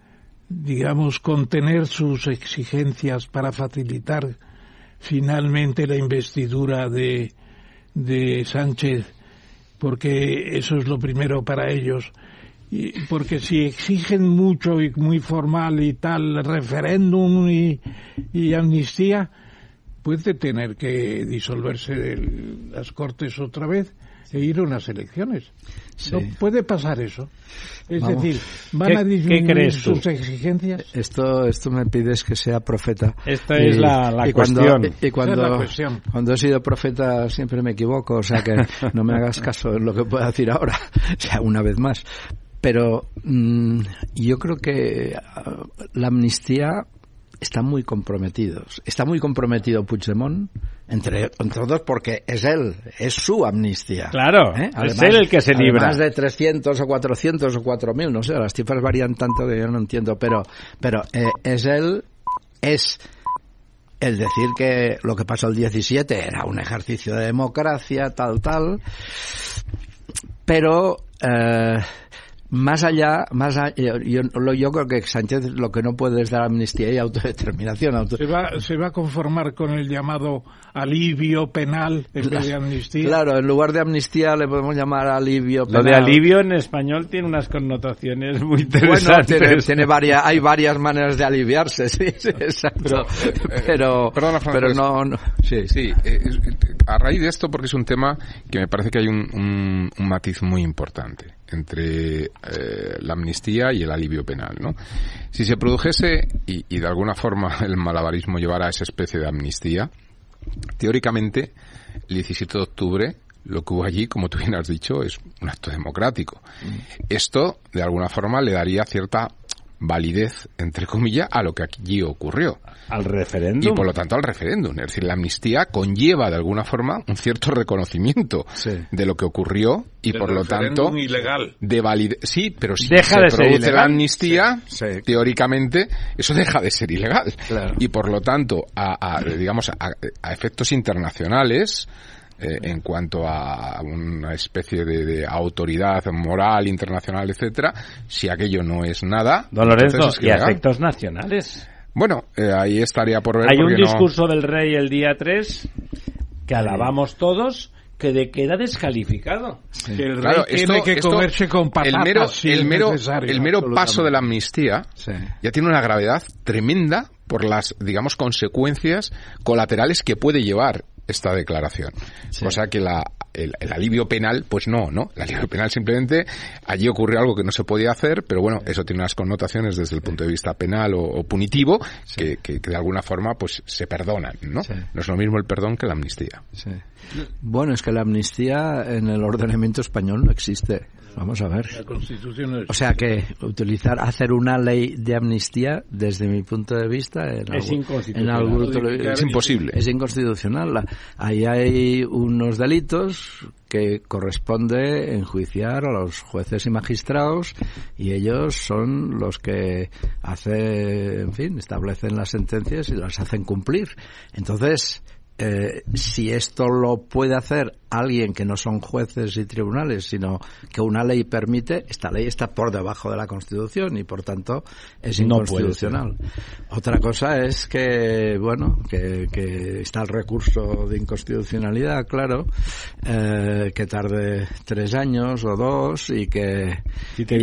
digamos, contener sus exigencias para facilitar finalmente la investidura de de Sánchez, porque eso es lo primero para ellos. Y porque si exigen mucho y muy formal y tal referéndum y, y amnistía, puede tener que disolverse las Cortes otra vez e ir a unas elecciones. No puede pasar eso. Es decir, van a disminuir sus exigencias. Esto, esto me pides que sea profeta. Esta es la, la cuestión. y cuando, cuando he sido profeta siempre me equivoco, o sea que no me hagas caso en lo que pueda decir ahora, *laughs* o sea, una vez más. Pero mm, yo creo que ah, la amnistía están muy comprometidos. Está muy comprometido Puigdemont, entre, entre otros porque es él, es su amnistía. Claro, ¿Eh? es él el que se libra. Más de 300 o 400 o 4.000, no sé, las cifras varían tanto que yo no entiendo, pero, pero eh, es él, es el decir que lo que pasó el 17 era un ejercicio de democracia, tal, tal, pero... Eh, más allá, más yo, yo, creo que Sánchez lo que no puede es dar amnistía y autodeterminación. Se, va, se va a conformar con el llamado alivio penal en vez de amnistía. Claro, en lugar de amnistía le podemos llamar alivio penal. Lo de alivio en español tiene unas connotaciones muy interesantes. Bueno, tiene, varias, hay varias maneras de aliviarse, *laughs* sí, exacto. Pero, perdona, pero no, sí, sí. Eh, a raíz de esto, porque es un tema que me parece que hay un, un matiz muy importante entre eh, la amnistía y el alivio penal, ¿no? Si se produjese y, y, de alguna forma *laughs* el malabarismo llevara a esa especie de amnistía, teóricamente el 17 de octubre lo que hubo allí, como tú bien has dicho, es un acto democrático. Mm. Esto, de alguna forma, le daría cierta validez, entre comillas, a lo que allí ocurrió. Al referéndum. Y por lo tanto al referéndum. Es decir, la amnistía conlleva de alguna forma un cierto reconocimiento de lo que ocurrió y por lo tanto ilegal. de validez. Sí, pero si deja se de produce la amnistía, teóricamente eso deja de ser ilegal. Y por lo tanto, a, digamos, a efectos internacionales, eh, en cuanto a una especie de, autoridad moral internacional, etcétera, si aquello no es nada. Don Lorenzo, ¿y efectos nacionales? Bueno, eh, ahí estaría por ver. Hay un discurso del rey el día 3 que alabamos todos que de queda descalificado. Que el rey tiene que comerse con patatas. El mero, el mero, paso de la amnistía ya tiene una gravedad tremenda por las, digamos, consecuencias colaterales que puede llevar esta declaración. O sea que la, el, alivio penal, pues no, ¿no? El alivio penal simplemente, allí ocurrió algo que no se podía hacer, pero bueno, eso tiene unas connotaciones desde el punto de vista penal o, punitivo que, que, de alguna forma pues se perdonan, ¿no? No es lo mismo el perdón que la amnistía. Bueno, es que la amnistía en el ordenamiento español no existe. Vamos a ver. O sea que utilizar, hacer una ley de amnistía, desde mi punto de vista, es, inconstitucional. es imposible. Es inconstitucional. Ahí hay unos delitos que corresponde enjuiciar a los jueces y magistrados y ellos son los que hacen, en fin, establecen las sentencias y las hacen cumplir. Entonces, eh, si esto lo puede hacer alguien que no son jueces y tribunales, sino que una ley permite, esta ley está por debajo de la Constitución y por tanto es inconstitucional. Otra cosa es que, bueno, que, que, está el recurso de inconstitucionalidad, claro, eh, que tarde tres años o dos y que, y que,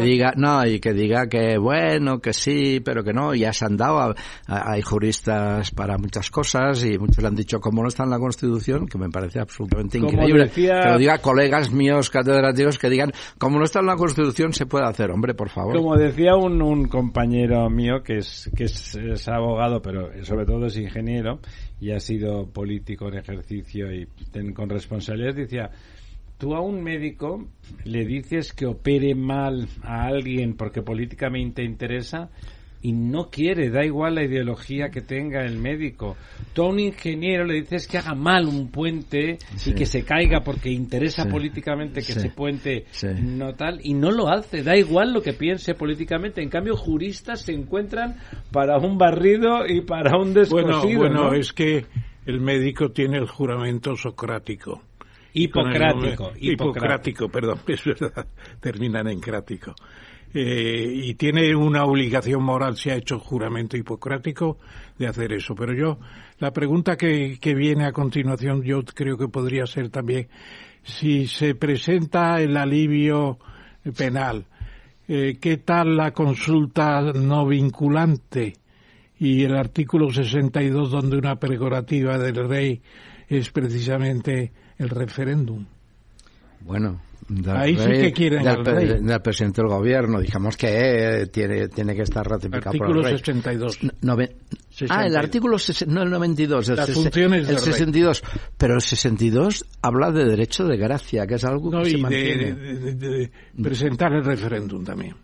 diga, no, y que diga que bueno, que sí, pero que no, ya se han dado, hay juristas para muchas cosas y muchos le han dicho como no está en la Constitución, que me parece absolutamente increíble. Que lo diga colegas míos catedráticos que digan, como no está en la Constitución, se puede hacer. Hombre, por favor. Como decía un, un compañero mío que es, que es, abogado, pero sobre todo es ingeniero y ha sido político en ejercicio y con responsabilidad, decía, tú a un médico le dices que opere mal a alguien porque políticamente interesa y no quiere, da igual la ideología que tenga el médico. Tú a un ingeniero le dices que haga mal un puente y que se caiga porque interesa políticamente que ese puente no tal, y no lo hace, da igual lo que piense políticamente. En cambio, juristas se encuentran para un barrido y para un descosido. Bueno, bueno es que el médico tiene el juramento socrático. Hipocrático, hipocrático. perdón, *laughs* es verdad, terminan en crático eh, y tiene una obligación moral, si ha hecho juramento hipocrático, de hacer eso. Pero yo, la pregunta que, que viene a continuación, yo creo que podría ser también si se presenta el alivio penal, eh, ¿qué tal la consulta no vinculante? Y el artículo 62, donde una prerrogativa del rey es precisamente el referéndum. Bueno, Ahí sí que quieren del, del, presidente del gobierno, digamos que eh, tiene, tiene que estar ratificado artículo por el rey. 62. No, ah, el artículo no el 92, el, Las funciones el del 62. Pero el 62 habla de derecho de gracia, que es algo que no, se y mantiene. de, de, de, de presentar el referéndum también.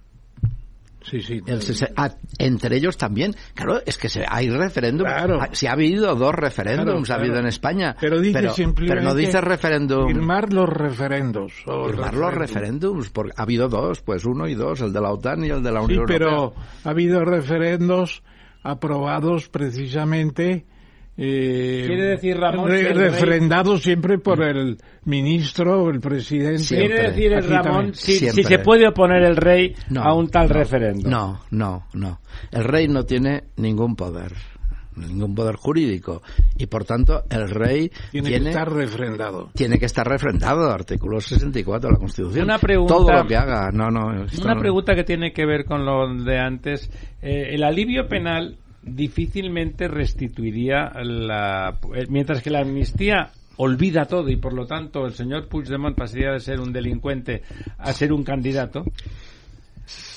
Sí, sí. El ah, entre ellos también. Claro, es que se, hay referéndum. Claro. Ah, Si ha habido dos referéndums, Claro, ha habido claro. en España. Pero dice pero, simplemente pero no dice referéndum. Firmar los referendos. Firmar los referéndum. referéndums, porque ha habido dos, pues uno y dos, el de la OTAN y el de la Sí, Unión pero Europea. ha habido referendos aprobados precisamente. Eh, Quiere decir, Ramón, re- que el rey- refrendados siempre por el ministro o el presidente. Siempre. Quiere decir el Ramón si, si se puede oponer el rey No, a un tal no, referéndum. No, no, no. El rey no tiene ningún poder, ningún poder jurídico. Y por tanto, el rey Tiene, tiene, que estar refrendado. tiene que estar refrendado, artículo 64 de la Constitución. Una pregunta- Todo lo que haga, no, no. Una no- pregunta que tiene que ver con lo de antes. Eh, el alivio penal difícilmente restituiría la... eh, Mientras que la amnistía olvida todo y por lo tanto el señor Puigdemont pasaría de ser un delincuente a ser un candidato.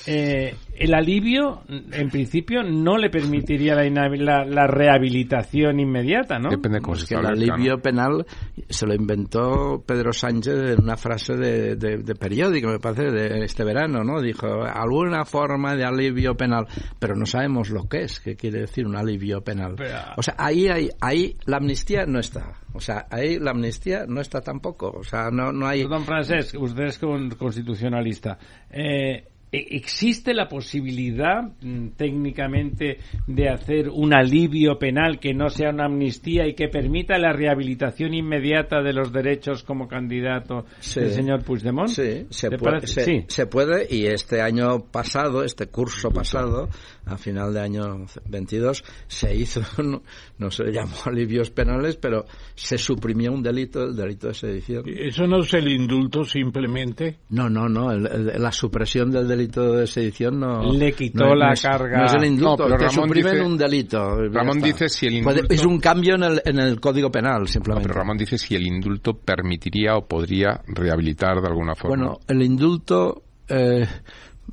Eh, el alivio, en principio, no le permitiría la, la, la rehabilitación inmediata, ¿no? Depende de cómo se que el alivio ¿no? penal se lo inventó Pedro Sánchez en una frase de, de- de periódico, me parece, de este verano, ¿no? Dijo, alguna forma de alivio penal, pero no sabemos lo que es, qué quiere decir un alivio penal. Pero- O sea, ahí, ahí, ahí la amnistía no está. O sea, ahí la amnistía no está tampoco. O sea, no, no hay... Don Francesc, usted es con- constitucionalista. Eh, ¿e- ¿Existe la posibilidad mm, técnicamente de hacer un alivio penal que no sea una amnistía y que permita la rehabilitación inmediata de los derechos como candidato Sí. del señor Puigdemont? Sí, se ¿Te puede, se, Sí. se puede y este año pasado, este curso pasado, a final de año 22, se hizo, *laughs* no, no se llamó *laughs* alivios penales, pero se suprimió un delito, el delito de sedición. Eso no es el indulto simplemente. No, no, no, el- el- la supresión del delito de sedición no... Le quitó no- la no es- carga. No es el indulto, No, pero te Ramón suprimen dice- un delito. Ramón dice si el Puede- indulto- es un cambio en el, en el Código Penal, No, simplemente. pero Ramón dice si el indulto permitiría o podría rehabilitar de alguna forma. Bueno, el indulto, eh,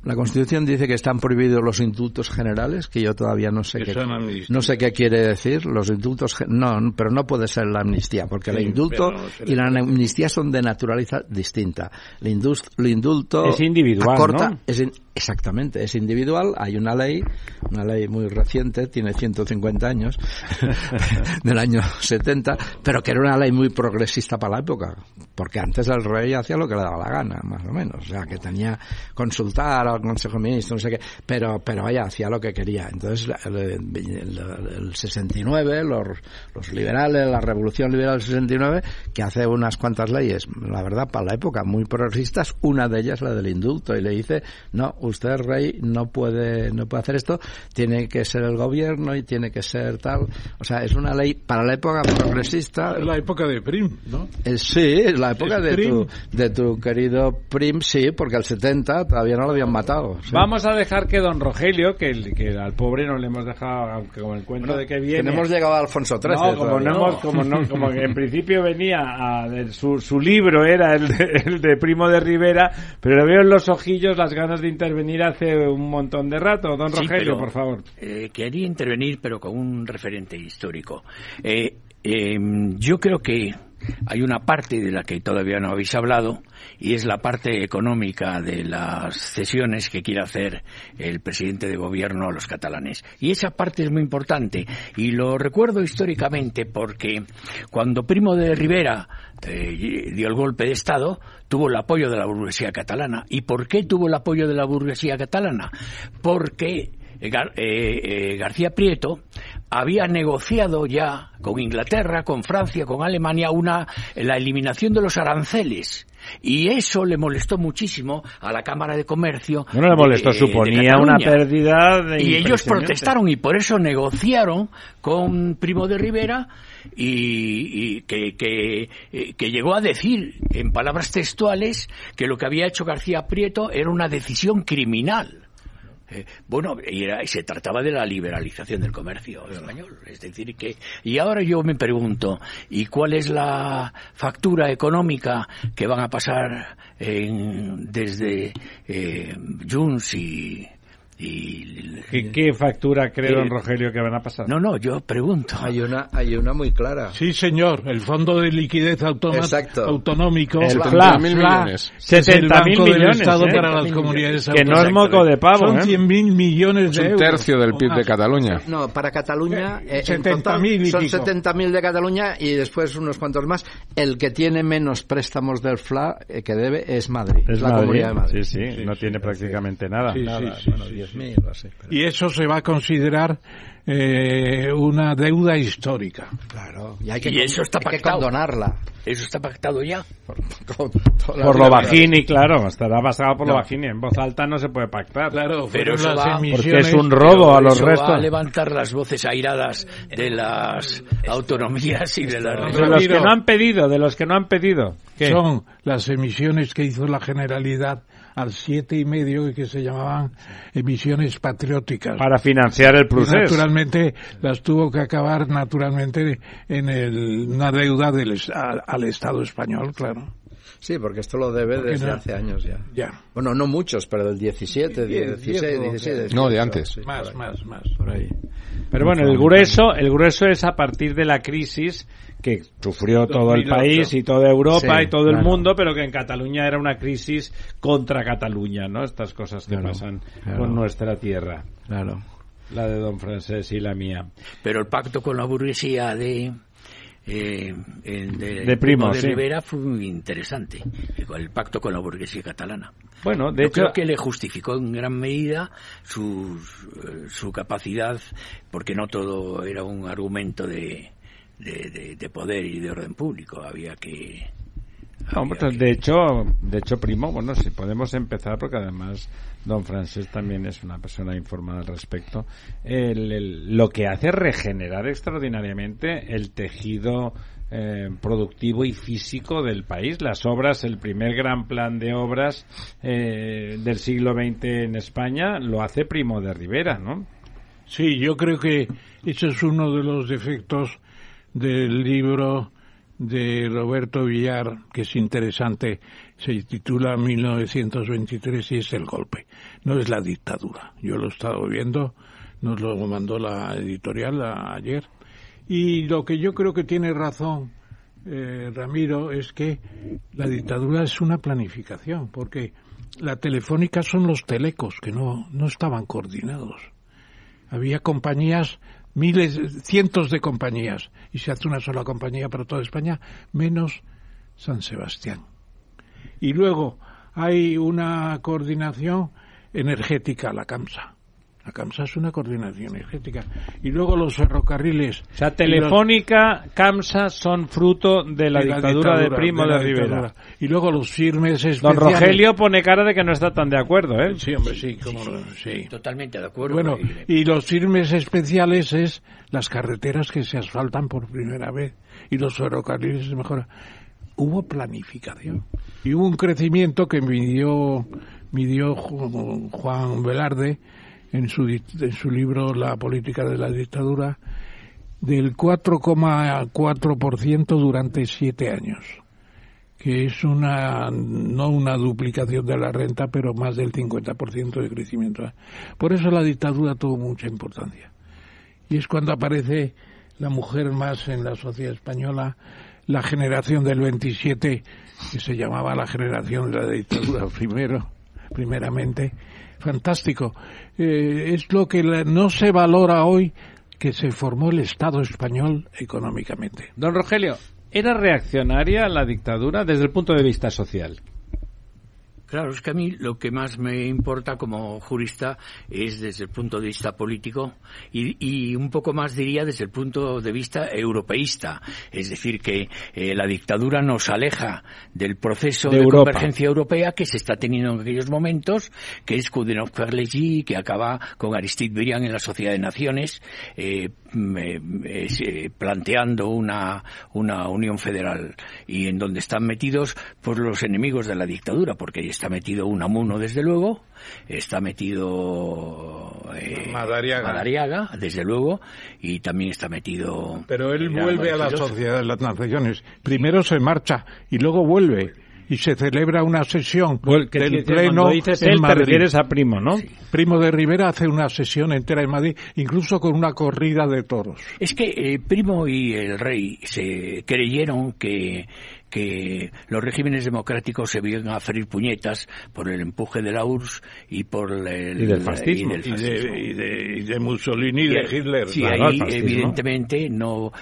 la Constitución dice que están prohibidos los indultos generales, que yo todavía no sé qué, son amnistías. no sé qué quiere decir. Los indultos, no, pero no puede ser la amnistía, porque el indulto y la amnistía son de naturaleza distinta. El, indulto Es individual, acorta- ¿no? es in- exactamente, es individual. Hay una ley, una ley muy reciente, tiene 150 años, *laughs* del año 70, pero que era una ley muy progresista para la época, porque antes el rey hacía lo que le daba la gana, más o menos, o sea, que tenía consultar al Consejo de Ministros, no sé qué, pero, pero vaya, hacía lo que quería. Entonces, el, el- el 69, los, los liberales, la Revolución Liberal del 69, que hace unas cuantas leyes, la verdad, para la época, muy progresistas, una de ellas la del indulto, y le dice, no, usted rey no puede, no puede hacer esto, tiene que ser el gobierno y tiene que ser tal, o sea, es una ley para la época progresista, Es la época de Prim, ¿no? eh, sí, la época Es de Prim. tu, de tu querido Prim, sí, porque el 70 todavía no lo habían matado. sí. Vamos a dejar que don Rogelio, que, el- que al pobre no le hemos dejado, aunque con el cuento de que viene... Que no hemos llegado a Alfonso XIII. No, como no hemos, como no, como que en principio venía a, de- su, su libro era el de, el de Primo de Rivera, pero le veo en los ojillos las ganas de intervenir hace un montón de rato. Don Sí, Rogelio, pero, por favor. eh, quería intervenir, pero con un referente histórico. Eh, eh, yo creo que hay una parte de la que todavía no habéis hablado y es la parte económica de las cesiones que quiere hacer el presidente de gobierno a los catalanes. Y esa parte es muy importante y lo recuerdo históricamente porque cuando Primo de Rivera eh, dio el golpe de Estado, tuvo el apoyo de la burguesía catalana. ¿Y por qué tuvo el apoyo de la burguesía catalana? Porque García Prieto había negociado ya con Inglaterra, con Francia, con Alemania una la eliminación de los aranceles y eso le molestó muchísimo a la Cámara de Comercio. No le molestó, suponía una pérdida de Y ellos protestaron y por eso negociaron con Primo de Rivera y, que, que, que, llegó a decir en palabras textuales que lo que había hecho García Prieto era una decisión criminal. Eh, bueno, y, se trataba de la liberalización del comercio español. Es decir, que. Y ahora yo me pregunto, ¿y cuál es la factura económica que van a pasar desde eh, Junts y, ¿Qué, factura cree don Rogelio que van a pasar? No, no, yo pregunto. Hay una, hay una muy clara. Sí, señor, el Fondo de Liquidez Autonómico. El FLA, mil millones. 70 mil millones. Estado ¿eh? para las comunidades Que no es moco de pavo. Son 100 ¿eh? mil millones de euros. un tercio del PIB de Cataluña. No, para Cataluña eh, en total, son 70 mil de Cataluña y después unos cuantos más. El que tiene menos préstamos del FLA que debe es Madrid. Es la comunidad de Madrid. Sí, sí, no tiene prácticamente nada. nada. Bueno, 10.000 así. Y eso se va a considerar eh, una deuda histórica. Claro. Y, hay que, eso está pactado. condonarla. Eso está pactado ya. Por, por lo bajini, claro. Estará basado por lo bajini. En voz alta no se puede pactar. Claro, pero eso va, porque es un robo a los restos. Va a levantar las voces airadas de las autonomías y de las... De los que no han pedido, de los que no han pedido. Son las emisiones que hizo la Generalidad al siete y medio que se llamaban emisiones patrióticas. Para financiar el proceso. Naturalmente las tuvo que acabar naturalmente en el, una deuda del, al, Estado español, claro. Sí, porque esto lo debe desde hace años ya. Ya. Bueno, no muchos, pero del 17, 16, 17. No, de antes. más, más, más, por ahí. Pero bueno, el grueso, el grueso es a partir de la crisis que sufrió todo el país y toda Europa y todo el mundo, pero que en Cataluña era una crisis contra Cataluña, ¿no? Estas cosas que pasan con nuestra tierra. Claro. La de don Francés y la mía. Pero el pacto con la burguesía de eh, de, Primo, de Rivera fue muy interesante, el pacto con la burguesía catalana. Bueno, de hecho, creo que le justificó en gran medida su, su capacidad, porque no todo era un argumento de, de, poder y de orden público. Había que de hecho, de hecho, primo, bueno, si podemos empezar porque además don Francés también es una persona informada al respecto. lo que hace es regenerar extraordinariamente el tejido eh, productivo y físico del país. Las obras, el primer gran plan de obras eh, del siglo XX en España lo hace Primo de Rivera, ¿no? Sí, yo creo que ese es uno de los defectos del libro de Roberto Villar, que es interesante, se titula 1923 y es el golpe, no es la dictadura. Yo lo he estado viendo, nos lo mandó la editorial ayer. Y lo que yo creo que tiene razón eh, Ramiro es que la dictadura es una planificación, porque la telefónica son los telecos que no, no estaban coordinados. Había compañías miles, cientos de compañías y se hace una sola compañía para toda España, menos San Sebastián. Y luego hay una coordinación energética, la CAMSA. La CAMSA es una coordinación energética. Y luego los ferrocarriles. O sea, Telefónica, CAMSA son fruto de la, dictadura, de Primo de, Rivera. Y luego los firmes especiales. Don Rogelio pone cara de que no está tan de acuerdo, ¿eh? Sí, hombre, sí. sí. Totalmente de acuerdo. Bueno, y los firmes especiales es las carreteras que se asfaltan por primera vez. Y los ferrocarriles es mejor. Hubo planificación. Y hubo un crecimiento que midió, midió Juan Velarde en su, en su libro La política de la dictadura del 4,4% durante siete años, que es una no una duplicación de la renta, pero más del 50% de crecimiento. Por eso la dictadura tuvo mucha importancia. Y es cuando aparece la mujer más en la sociedad española, la generación del 27, que se llamaba la generación de la dictadura *laughs* primero, primeramente, fantástico. Eh, es lo que no se valora hoy que se formó el Estado español económicamente. Don Rogelio, ¿era reaccionaria la dictadura desde el punto de vista social? Claro, es que a mí lo que más me importa como jurista es desde el punto de vista político y, un poco más diría desde el punto de vista europeísta. Es decir, que eh, la dictadura nos aleja del proceso de, convergencia europea que se está teniendo en aquellos momentos, que es Coudenhove que acaba con Aristide Briand en la Sociedad de Naciones, eh, eh, planteando una, una unión federal y en donde están metidos pues los enemigos de la dictadura, porque ahí está metido Unamuno desde luego, está metido eh, Madariaga. Madariaga. desde luego, y también está metido. Pero él vuelve a la Sociedad de las Naciones. Primero se marcha y luego vuelve y se celebra una sesión del pleno en Madrid. a Primo, ¿no? Primo de Rivera hace una sesión entera en Madrid, incluso con una corrida de toros. Es que eh, Primo y el rey se creyeron que que los regímenes democráticos se vienen a ferir puñetas por el empuje de la URSS y por el y del fascismo. y, de, Mussolini y de Hitler. sí ahí evidentemente no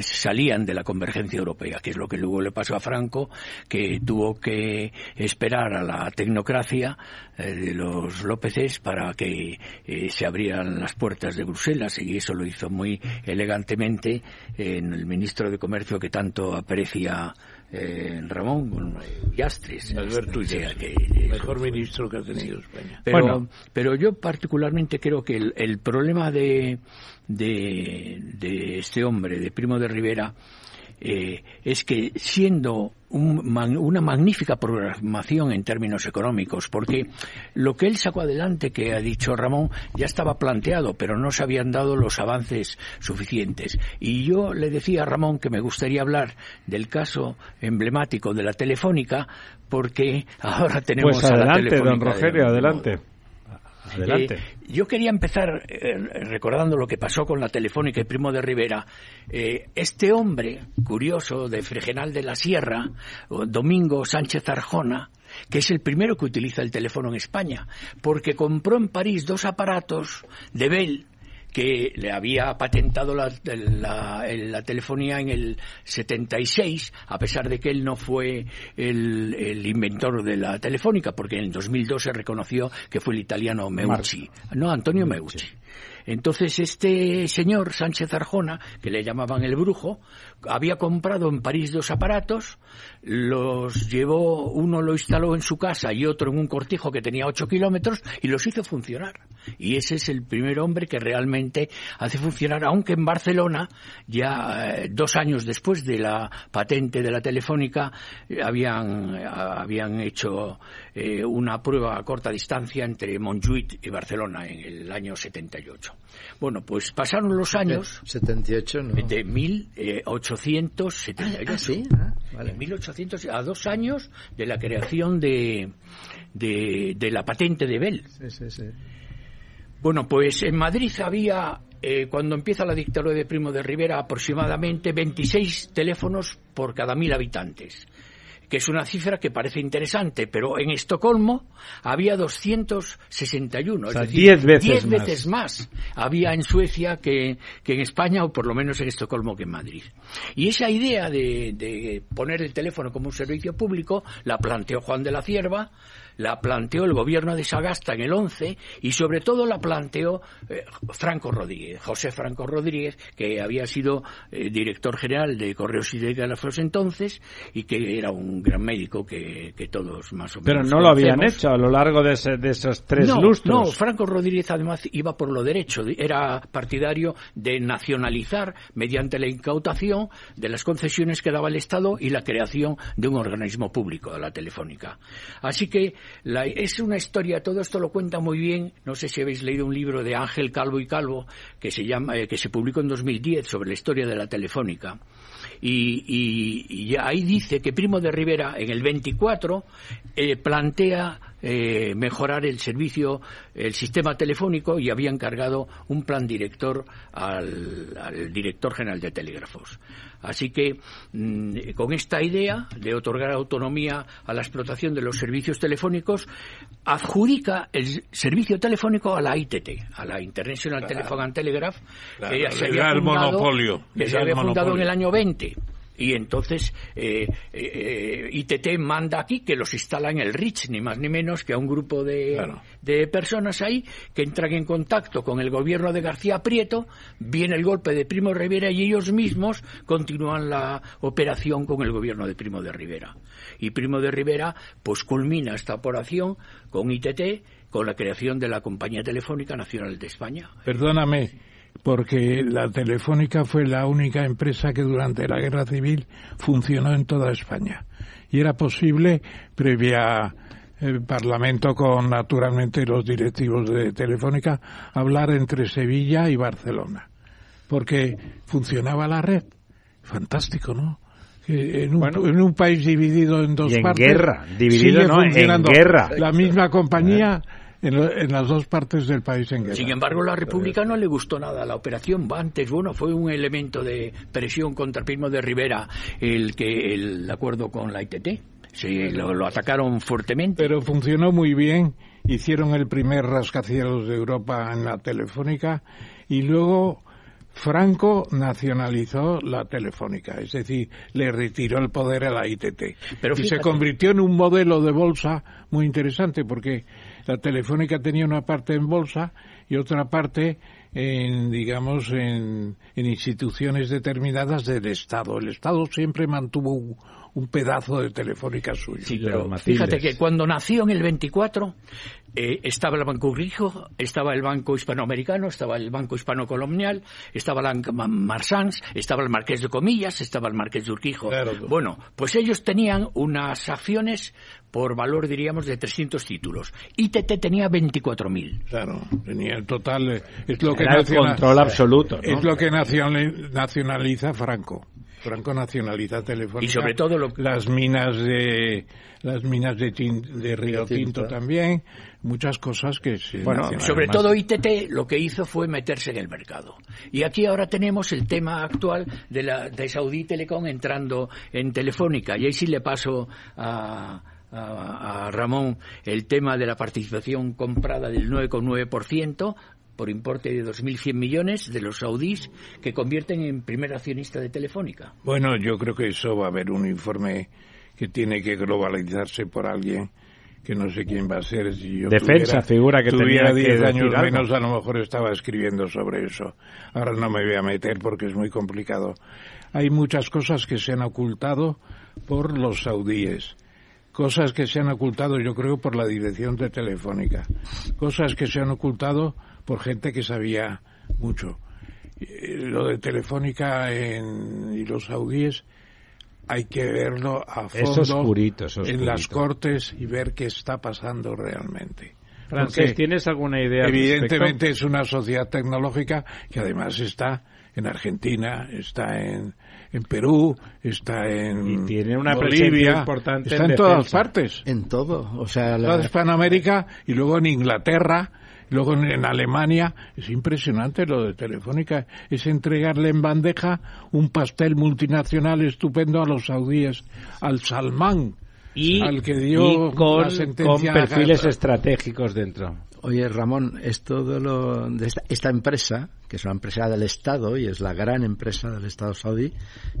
salían de la convergencia europea que es lo que luego le pasó a Franco que tuvo que esperar a la tecnocracia eh, de los Lópezes para que eh, se abrieran las puertas de Bruselas y eso lo hizo muy elegantemente en el ministro de Comercio que tanto aprecia eh, Ramón Yastres. Alberto que, mejor ministro que ha tenido España. Pero, bueno. pero yo particularmente creo que el, problema de, de, de este hombre, de Primo de Rivera, eh, es que siendo una magnífica programación en términos económicos, porque lo que él sacó adelante, que ha dicho Ramón, ya estaba planteado, pero no se habían dado los avances suficientes. Y yo le decía a Ramón que me gustaría hablar del caso emblemático de la Telefónica, porque ahora tenemos pues adelante, don Rogelio, adelante. Adelante. Eh, yo quería empezar eh, recordando lo que pasó con la Telefónica y Primo de Rivera. Eh, este hombre curioso de Fregenal de la Sierra, Domingo Sánchez Arjona, que es el primero que utiliza el teléfono en España, porque compró en París dos aparatos de Bell que le había patentado la, la, telefonía en el 76, a pesar de que él no fue el, inventor de la telefónica, porque en el 2002 se reconoció que fue el italiano Meucci. No, Antonio Meucci. Entonces este señor Sánchez Arjona, que le llamaban el brujo, había comprado en París dos aparatos, los llevó, uno lo instaló en su casa y otro en un cortijo que tenía ocho kilómetros y los hizo funcionar. Y ese es el primer hombre que realmente hace funcionar, aunque en Barcelona, ya eh, dos años después de la patente de la telefónica, habían, habían hecho eh, una prueba a corta distancia entre Montjuic y Barcelona en el año 78. Bueno, pues pasaron los años. 78, ¿no? De 1878. Ah, sí, ah, vale. 1800, a dos años de la creación de, de, la patente de Bell. Sí, sí, sí. Bueno, pues en Madrid había, eh, cuando empieza la dictadura de Primo de Rivera, aproximadamente 26 teléfonos por cada mil habitantes que es una cifra que parece interesante, pero en Estocolmo había 261, es decir, 10 veces, veces más. había en Suecia que, que, en España, o por lo menos en Estocolmo que en Madrid. Y esa idea de, de poner el teléfono como un servicio público la planteó Juan de la Cierva, la planteó el gobierno de Sagasta en el 11 y sobre todo la planteó eh, Franco Rodríguez, José Franco Rodríguez, que había sido eh, director general de Correos y Telégrafos entonces y que era un gran médico que, todos más o menos. Pero no lo habían hecho a lo largo de, esos tres lustros. No, Franco Rodríguez además iba por lo derecho, era partidario de nacionalizar mediante la incautación de las concesiones que daba el Estado y la creación de un organismo público de la Telefónica. Así que es una historia, todo esto lo cuenta muy bien, no sé si habéis leído un libro de Ángel Calvo y Calvo que se llama, eh, que se publicó en 2010 sobre la historia de la telefónica. Y, ahí dice que Primo de Rivera en el 24 eh, plantea eh, mejorar el servicio, el sistema telefónico y había encargado un plan director al director general de telégrafos. Así que mm, con esta idea de otorgar autonomía a la explotación de los servicios telefónicos, adjudica el servicio telefónico a la ITT, a la International Telephone and Telegraph, que se había fundado, monopolio, que se había fundado en el año 20 y entonces eh, eh, ITT manda aquí que los instala en el RICH, ni más ni menos que a un grupo de, de, personas ahí que entran en contacto con el gobierno de García Prieto, viene el golpe de Primo de Rivera y ellos mismos continúan la operación con el gobierno de Primo de Rivera. Y Primo de Rivera pues culmina esta operación con ITT con la creación de la Compañía Telefónica Nacional de España. Perdóname, porque la Telefónica fue la única empresa que durante la Guerra Civil funcionó en toda España. Y era posible, previa el Parlamento con naturalmente los directivos de Telefónica, hablar entre Sevilla y Barcelona. Porque funcionaba la red. Fantástico, ¿no? En un, en un, país dividido en dos y en partes. guerra, dividido no, en guerra. La misma compañía en, las dos partes del país en guerra. Sin embargo, la República no le gustó nada la operación. Antes, bueno, fue un elemento de presión contra el Primo de Rivera el que el acuerdo con la ITT. Sí, lo, atacaron fuertemente. Pero funcionó muy bien. Hicieron el primer rascacielos de Europa en la telefónica y luego Franco nacionalizó la telefónica, es decir, le retiró el poder a la ITT. y se convirtió en un modelo de bolsa muy interesante porque la telefónica tenía una parte en bolsa y otra parte en, digamos, en, instituciones determinadas del Estado. El Estado siempre mantuvo un, pedazo de telefónica suyo. Sí, pero fíjate que cuando nació en el 24 eh, estaba el Banco Rijo, estaba el Banco Hispanoamericano, estaba el Banco Hispano-Colonial, estaba la Marsans, estaba el Marqués de Comillas, estaba el Marqués de Urquijo. Bueno, pues ellos tenían unas acciones por valor, diríamos, de 300 títulos. ITT tenía 24.000. Claro, tenía el total. Eh, es lo que Era el control absoluto. Es lo que nacionaliza Franco. Franco nacionaliza Telefónica. Y sobre todo las minas de las minas de, de Río Tinto, también, muchas cosas que se Bueno, sobre todo ITT lo que hizo fue meterse en el mercado. Y aquí ahora tenemos el tema actual de la de Saudi Telecom entrando en Telefónica. Y ahí sí le paso a a, Ramón el tema de la participación comprada del 9,9% por importe de 2.100 millones de los saudíes que convierten en primer accionista de Telefónica. Bueno, yo creo que eso va a haber un informe que tiene que globalizarse por alguien que no sé quién va a ser. Si yo Defensa figura que tuviera tenía 10 años menos, a lo mejor estaba escribiendo sobre eso. Ahora no me voy a meter porque es muy complicado. Hay muchas cosas que se han ocultado por los saudíes cosas que se han ocultado yo creo por la dirección de Telefónica, cosas que se han ocultado por gente que sabía mucho. Eh, lo de Telefónica y los saudíes hay que verlo a fondo en las cortes y ver qué está pasando realmente. Francés, ¿tienes alguna idea? Evidentemente es una sociedad tecnológica que además está en Argentina, está en, en Perú, está en y tiene una Bolivia, importante está en, todas partes. En todo, o sea, la... Hispanoamérica y luego en Inglaterra, luego en, Alemania, es impresionante lo de Telefónica, es entregarle en bandeja un pastel multinacional estupendo a los saudíes, al Salmán. Y, al que dio con, la sentencia con perfiles estratégicos dentro. Oye, Ramón, esto de, lo, de esta, empresa, que es una empresa del Estado y es la gran empresa del Estado saudí,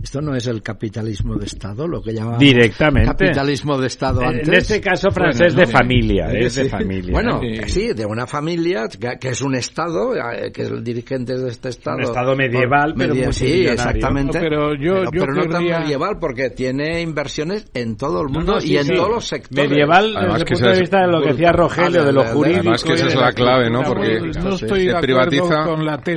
esto no es el capitalismo de Estado, lo que llamamos Directamente. capitalismo de Estado antes. En este caso francés de familia, es de familia. Bueno, sí, de una familia que, es un Estado, eh, que es el dirigente de este Estado. Un Estado medieval, pero Sí, exactamente. pero yo, pero, no tan medieval porque tiene inversiones en todo el mundo y en todos los sectores. Medieval desde el punto de vista de lo que decía Rogelio, de lo jurídico esa es la clave, ¿no? Porque no estoy de acuerdo con la tesis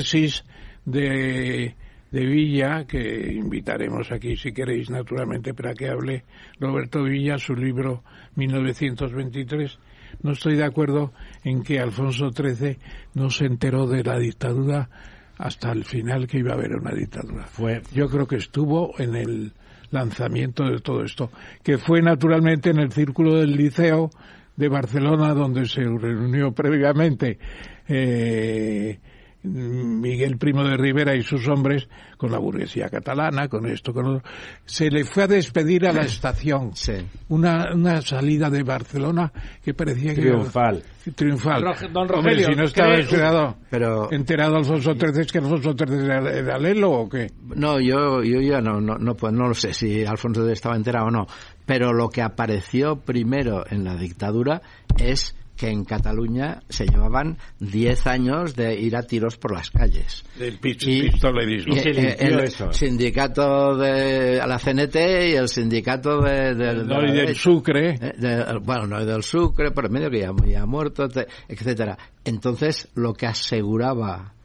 de, de Villa, que invitaremos aquí si queréis, naturalmente, para que hable Roberto Villa, su libro 1923. No estoy de acuerdo en que Alfonso XIII no se enteró de la dictadura hasta el final que iba a haber una dictadura. Fue, yo creo que estuvo en el lanzamiento de todo esto, que fue naturalmente en el círculo del liceo de Barcelona, donde se reunió previamente eh, Miguel Primo de Rivera y sus hombres con la burguesía catalana, con esto, con se le fue a despedir a la estación. Una, una salida de Barcelona que parecía triunfal. que triunfal. Don Rogelio, si no estaba enterado, pero... enterado Alfonso XIII es que Alfonso XIII era, era Lelo o qué? No, yo, yo ya no, no, no, pues no lo sé si Alfonso XIII estaba enterado o no. Pero lo que apareció primero en la dictadura es que en Cataluña se llevaban 10 años de ir a tiros por las calles. Del pistolerismo. Y, eh, el sindicato de la CNT y el sindicato de, del Sucre. Eh, bueno, no del Sucre, por medio que ya, ya muerto, etcétera. Entonces, lo que aseguraba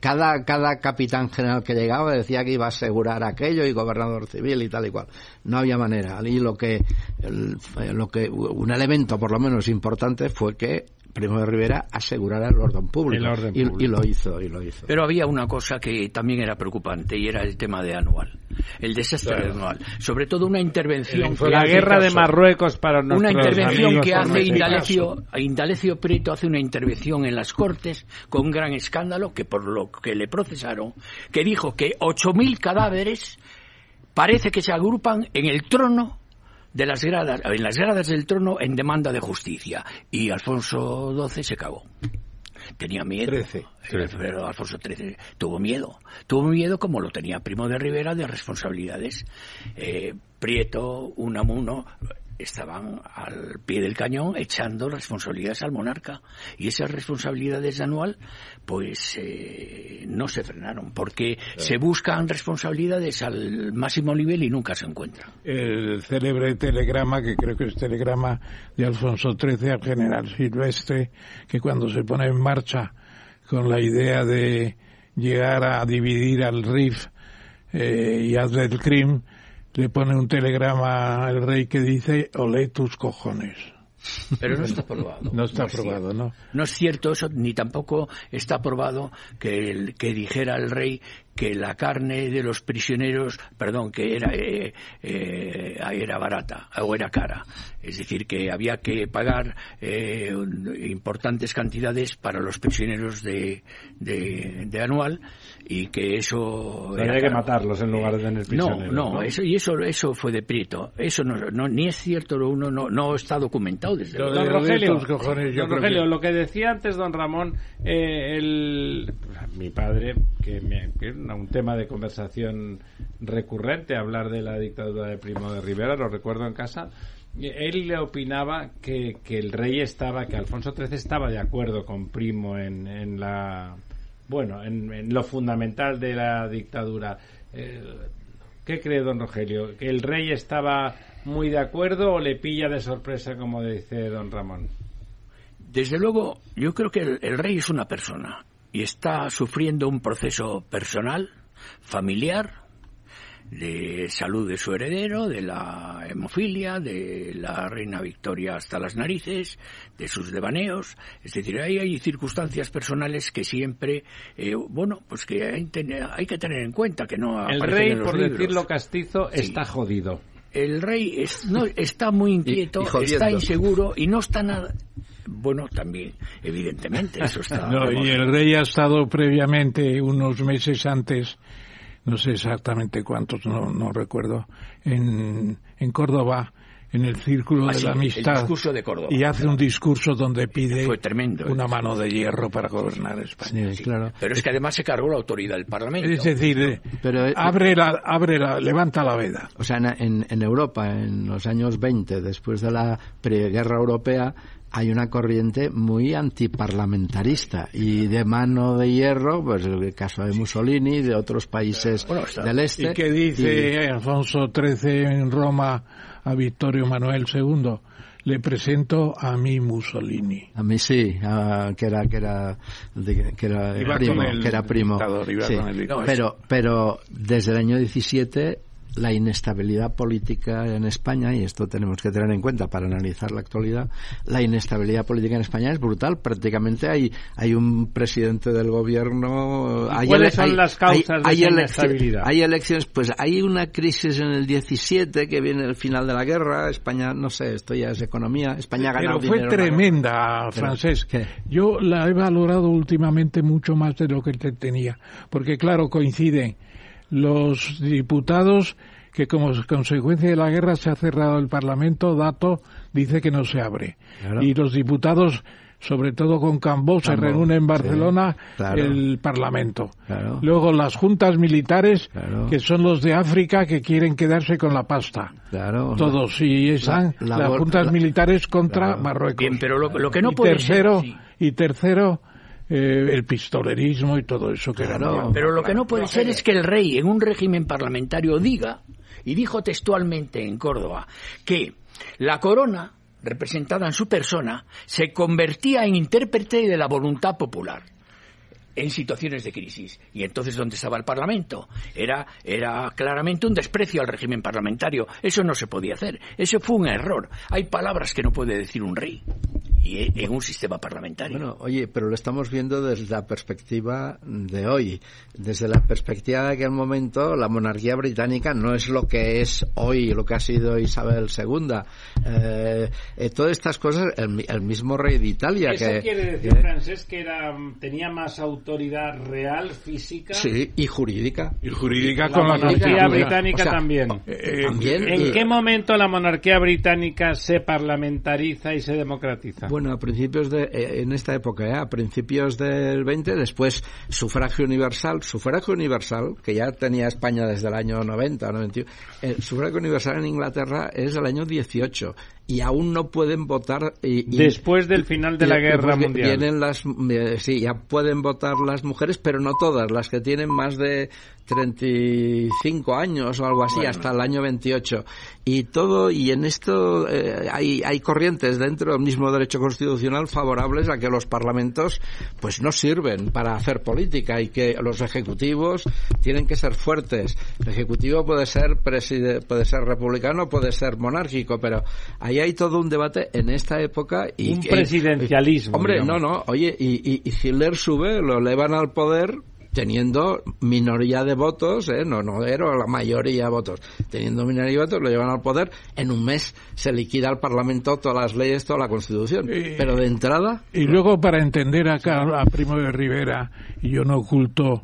cada, cada capitán general que llegaba decía que iba a asegurar aquello y gobernador civil y tal y cual. No había manera. Y lo que, lo que, un elemento por lo menos importante fue que Primo de Rivera asegurara el orden público. Y, lo hizo, y lo hizo. Pero había una cosa que también era preocupante y era el tema de anual. El desastre anual. Sobre todo una intervención. la guerra de Marruecos para Una intervención que hace Indalecio, Indalecio Prieto hace una intervención en las Cortes con un gran escándalo que por lo que le procesaron, que dijo que 8.000 cadáveres parece que se agrupan en el trono de las gradas, en las gradas del trono en demanda de justicia. Y Alfonso XII se cagó. Tenía miedo. Pero Alfonso XIII tuvo miedo. Tuvo miedo como lo tenía Primo de Rivera de responsabilidades. Eh, Prieto, Unamuno, estaban al pie del cañón echando responsabilidades al monarca. Y esas responsabilidades anual pues eh, no se frenaron porque se buscan responsabilidades al máximo nivel y nunca se encuentran. El célebre telegrama que creo que es telegrama de Alfonso XIII al general Silvestre que cuando se pone en marcha con la idea de llegar a dividir al RIF eh, y a del CRIM le pone un telegrama al rey que dice, olé tus cojones. Pero no está aprobado. No está aprobado, ¿no? No es cierto eso, ni tampoco está aprobado que, el, que dijera el rey que la carne de los prisioneros, perdón, que era, eh, eh, era barata o era cara. Es decir, que había que pagar eh, importantes cantidades para los prisioneros de, de, anual y que eso... Había que matarlos en lugar de tener prisioneros. No, no, Eso, y eso, eso fue de Prieto. Eso no, ni es cierto, uno no, no está documentado desde luego. Don Rogelio, Rogelio lo que decía antes don Ramón, el, mi padre, que, me, que un tema de conversación recurrente, hablar de la dictadura de Primo de Rivera, lo recuerdo en casa. Él le opinaba que, que el rey estaba, que Alfonso XIII estaba de acuerdo con Primo en, en la, bueno, en, lo fundamental de la dictadura. Eh, ¿Qué cree don Rogelio? ¿Que el rey estaba muy de acuerdo o le pilla de sorpresa, como dice don Ramón? Desde luego, yo creo que el rey es una persona y está sufriendo un proceso personal, familiar, de salud de su heredero, de la hemofilia, de la reina Victoria hasta las narices, de sus devaneos. Es decir, ahí hay circunstancias personales que siempre, eh, bueno, pues que hay, hay, que tener en cuenta que no El rey, por decirlo castizo, está jodido. El rey no, está muy *laughs* inquieto, está inseguro y no está nada, bueno, también, evidentemente, eso está. *laughs* no, y el rey ha estado previamente, unos meses antes, no sé exactamente cuántos, no, no recuerdo, en, en Córdoba, en el círculo ah, de la amistad de Córdoba, y hace un discurso donde pide una mano de hierro para gobernar España. claro. Pero es que además se cargó la autoridad del Parlamento. Es decir, eh, Pero, eh, abre la, abre la, levanta la veda. O sea, en, en Europa, en los años 20, después de la preguerra europea, hay una corriente muy antiparlamentarista y de mano de hierro, pues el caso de Mussolini, de otros países del este. ¿Y qué dice Alfonso XIII en Roma a Vittorio Manuel II? Le presento a mi Mussolini. A mí sí, que era que era que era primo, que era primo. pero pero desde el año 17 la inestabilidad política en España, y esto tenemos que tener en cuenta para analizar la actualidad, la inestabilidad política en España es brutal. Prácticamente hay, hay un presidente del gobierno. Hay ¿Cuáles son las causas de esa inestabilidad? Hay elecciones, pues hay una crisis en el 17 que viene el final de la guerra. España, no sé, esto ya es economía. España ganado Pero fue tremenda, Francés. Yo la he valorado últimamente mucho más de lo que tenía. Porque, claro, coincide los diputados que como consecuencia de la guerra se ha cerrado el Parlamento, dato dice que no se abre. Y los diputados, sobre todo con Cambó, se reúnen en Barcelona el Parlamento. Luego las juntas militares, que son los de África, que quieren quedarse con la pasta. Todos. Y están las juntas militares contra Marruecos. pero lo, que no y puede tercero, Y tercero, eh, el pistolerismo y todo eso que claro, Pero lo que no puede ser es que el rey en un régimen parlamentario diga, y dijo textualmente en Córdoba, que la corona, representada en su persona, se convertía en intérprete de la voluntad popular en situaciones de crisis. Y entonces, ¿dónde estaba el Parlamento? Era, era claramente un desprecio al régimen parlamentario. Eso no se podía hacer. Eso fue un error. Hay palabras que no puede decir un rey y en un sistema parlamentario. Bueno, oye, pero lo estamos viendo desde la perspectiva de hoy. Desde la perspectiva de aquel momento, la monarquía británica no es lo que es hoy, lo que ha sido Isabel II. Eh, eh, todas estas cosas, el, mismo rey de Italia. ¿Eso que, quiere decir, Francés, que era, tenía más autoridad real, física? Sí, y jurídica. Y jurídica la con la monarquía británica también. Eh, también. ¿En qué momento la monarquía británica se parlamentariza y se democratiza? Bueno, a principios de, eh, en esta época, ¿eh? a principios del 20, después sufragio universal, sufragio universal, que ya tenía España desde el año 90, 91, el sufragio universal en Inglaterra es del año 18 y aún no pueden votar. Y, Después del final de la guerra mundial. Vienen las, eh, sí, ya pueden votar las mujeres, pero no todas, las que tienen más de 35 años o algo así, hasta el año 28. Y todo, y en esto eh, hay, hay corrientes dentro del mismo derecho constitucional favorables a que los parlamentos pues no sirven para hacer política y que los ejecutivos tienen que ser fuertes. El ejecutivo puede ser puede ser republicano, puede ser monárquico, pero hay hay todo un debate en esta época. y Un presidencialismo. hombre, no, no, oye, y, y, y Hitler sube, lo elevan al poder teniendo minoría de votos, ¿eh? no, no era la mayoría de votos, teniendo minoría de votos, lo llevan al poder, en un mes se liquida al Parlamento todas las leyes, toda la Constitución. Pero de entrada... Y luego para entender acá a Primo de Rivera, y yo no oculto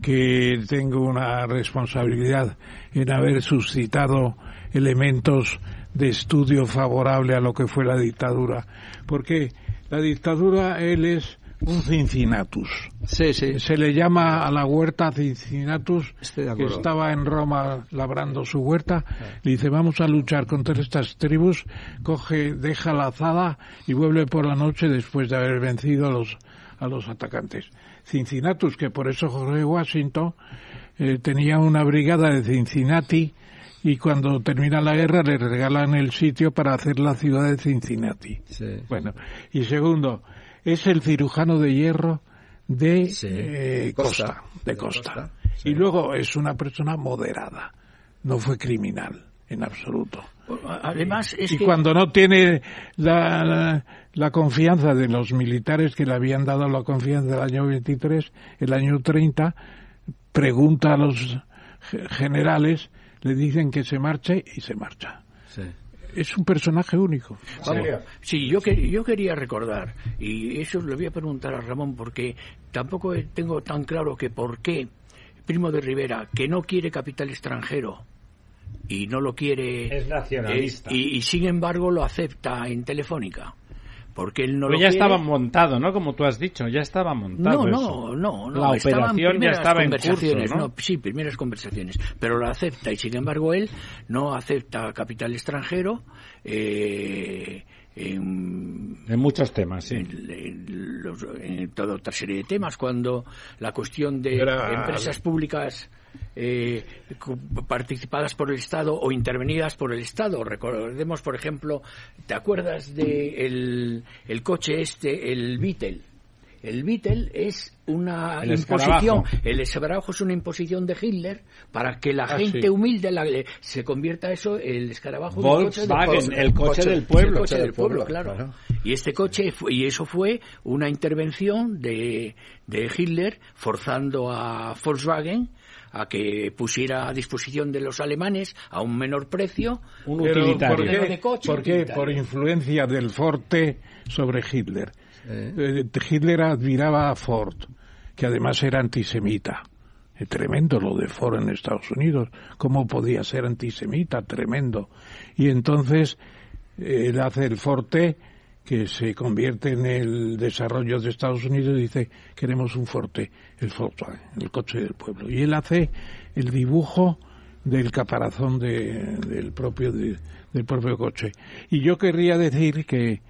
que tengo una responsabilidad en haber suscitado elementos de estudio favorable a lo que fue la dictadura. Porque la dictadura, él es un Cincinnatus. Sí, sí. Se le llama a la huerta Cincinnatus, que estaba en Roma labrando su huerta. Le dice, vamos a luchar contra estas tribus. Coge, deja la azada y vuelve por la noche después de haber vencido a los, a los atacantes. Cincinnatus, que por eso Jorge Washington eh, tenía una brigada de Cincinnati y cuando termina la guerra le regalan el sitio para hacer la ciudad de Cincinnati. Bueno, y segundo, es el cirujano de hierro de eh, Costa, de Costa. Y luego es una persona moderada, no fue criminal en absoluto. Además, es y cuando no tiene la, la, confianza de los militares que le habían dado la confianza del año 23, el año 30, pregunta a los generales le dicen que se marche y se marcha. Es un personaje único. Sí, yo, yo quería recordar, y eso le voy a preguntar a Ramón, porque tampoco tengo tan claro que por qué Primo de Rivera, que no quiere capital extranjero, y no lo quiere. Es nacionalista. y, y, sin embargo lo acepta en Telefónica porque él no Pero ya estaba montado, ¿no? Como tú has dicho, ya estaba montado. No, no, no, La operación ya estaba en curso, ¿no? Sí, primeras conversaciones, pero lo acepta y sin embargo él no acepta capital extranjero. Eh, en, en, muchos temas, sí. En, en, toda otra serie de temas, cuando la cuestión de empresas públicas eh, participadas por el Estado o intervenidas por el Estado. Recordemos, por ejemplo, ¿te acuerdas de el, el coche este, el Beetle? el Beetle es una imposición, el escarabajo es una imposición de Hitler para que la ah, gente humilde la, se convierta eso el escarabajo Volkswagen, el coche, del pueblo, el coche del pueblo, claro. Y este coche y eso fue una intervención de, de Hitler forzando a Volkswagen a que pusiera a disposición de los alemanes a un menor precio un utilitario. De coche, ¿Por qué? Por influencia del Forte sobre Hitler. Eh, Hitler admiraba a Ford, que además era antisemita. Tremendo lo de Ford en Estados Unidos. ¿Cómo podía ser antisemita? Tremendo. Y entonces él hace el Forte que se convierte en el desarrollo de Estados Unidos dice queremos un Forte, el Volkswagen, el coche del pueblo. Y él hace el dibujo del caparazón del propio del propio coche. Y yo querría decir que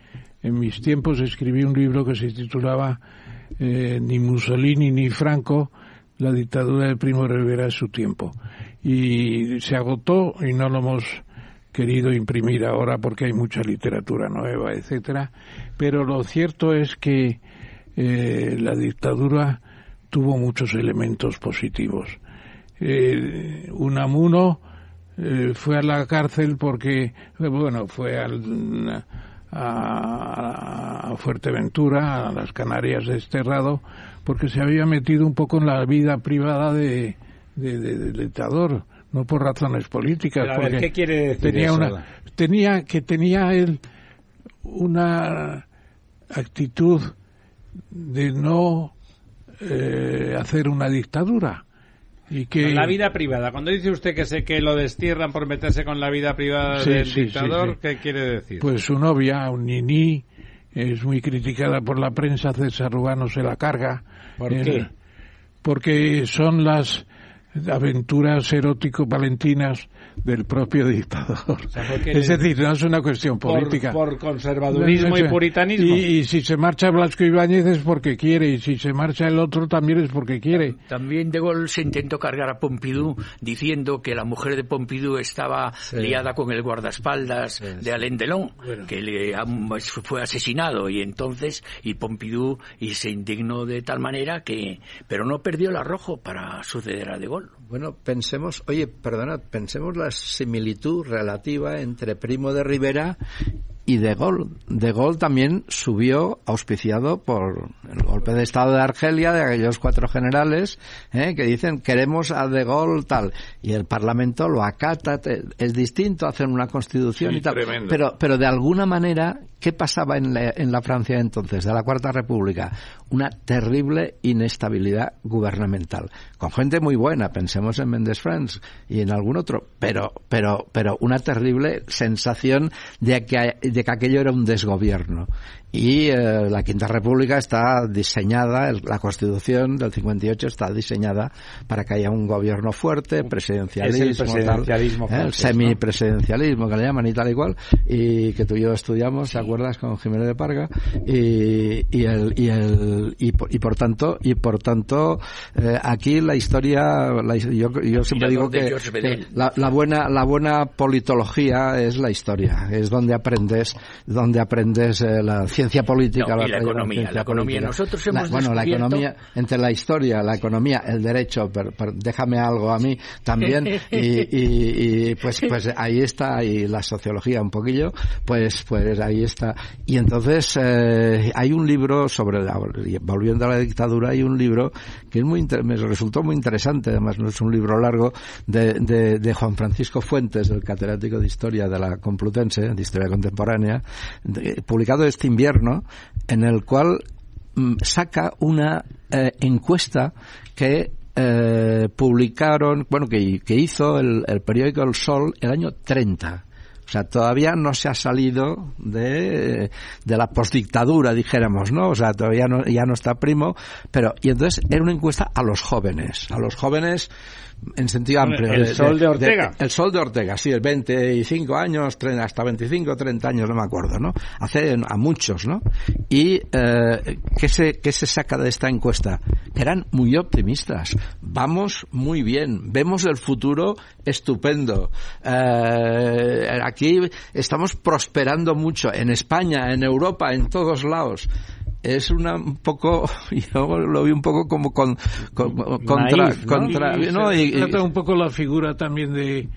en mis tiempos escribí un libro que se titulaba eh, Ni Mussolini ni Franco, la dictadura de Primo Rivera es su tiempo. Y se agotó y no lo hemos querido imprimir ahora porque hay mucha literatura nueva, etcétera. Pero lo cierto es que eh, la dictadura tuvo muchos elementos positivos. Eh, Unamuno eh, fue a la cárcel porque, bueno, fue a, Fuerteventura, a las Canarias desterrado, porque se había metido un poco en la vida privada de, del dictador, no por razones políticas. porque ¿Qué quiere decir tenía Una, tenía que tenía él una actitud de no eh, hacer una dictadura y que la vida privada cuando dice usted que sé que lo destierran por meterse con la vida privada del dictador qué quiere decir pues su novia un niní es muy criticada por la prensa César Rubano se la carga ¿por qué? porque son las aventuras erótico-palentinas del propio dictador. es decir, no es una cuestión política. Por, conservadurismo y puritanismo. Y, si se marcha Blasco Ibáñez es porque quiere, y si se marcha el otro también es porque quiere. También De Gaulle se intentó cargar a Pompidou diciendo que la mujer de Pompidou estaba liada con el guardaespaldas de Alain Delon, que le, fue asesinado, y entonces, y Pompidou y se indignó de tal manera que, pero no perdió el arrojo para suceder a De Gaulle. Bueno, pensemos, oye, perdonad, pensemos la similitud relativa entre Primo de Rivera y De Gaulle. De Gaulle también subió auspiciado por el golpe de Estado de Argelia de aquellos cuatro generales ¿eh? que dicen queremos a De Gaulle tal y el Parlamento lo acata. Es distinto hacer una constitución y tal. Pero, pero de alguna manera, ¿qué pasaba en la, en la Francia entonces, de la Cuarta República? Una terrible inestabilidad gubernamental. Con gente muy buena, pensemos en Mendes France y en algún otro, pero, pero, pero una terrible sensación de que de que aquello era un desgobierno y eh, la Quinta República está diseñada, la Constitución del 58 está diseñada para que haya un gobierno fuerte, presidencialismo, el presidencialismo ¿eh? semipresidencialismo que le llaman y tal y cual, y que tú y yo estudiamos, ¿te acuerdas? Con Jiménez de Parga, y, y, el, y, el, y, por, tanto, y por tanto, eh, aquí la historia, yo, yo siempre digo que, la, la, buena, la buena politología es la historia, es donde aprendes, donde aprendes la ciencia política. y la, economía. La economía. Nosotros hemos Bueno, la economía, entre la historia, la economía, el derecho, pero, déjame algo a mí también, y, y, pues, pues ahí está, y la sociología un poquillo, pues, pues ahí está. Y entonces eh, hay un libro sobre, la, volviendo a la dictadura, hay un libro que es muy me resultó muy interesante, además no es un libro largo, de, de, de Juan Francisco Fuentes, del catedrático de Historia de la Complutense, de Historia Contemporánea, publicado este invierno en el cual mm, saca una eh, encuesta que eh, publicaron, bueno, que, hizo el, periódico El Sol el año 30. O sea, todavía no se ha salido de, de la postdictadura, dijéramos, ¿no? O sea, todavía no, ya no está primo, pero, y entonces era una encuesta a los jóvenes, a los jóvenes en sentido amplio. El sol de, Ortega. el sol de Ortega, sí, el 25 años, hasta 25, 30 años, no me acuerdo, ¿no? Hace a muchos, ¿no? Y eh, ¿qué, se, ¿qué se saca de esta encuesta? Eran muy optimistas. Vamos muy bien, vemos el futuro estupendo. Eh, aquí estamos prosperando mucho, en España, en Europa, en todos lados es una un poco *laughs* yo lo vi un poco como con, contra contra ¿no? y, trata un poco la figura también de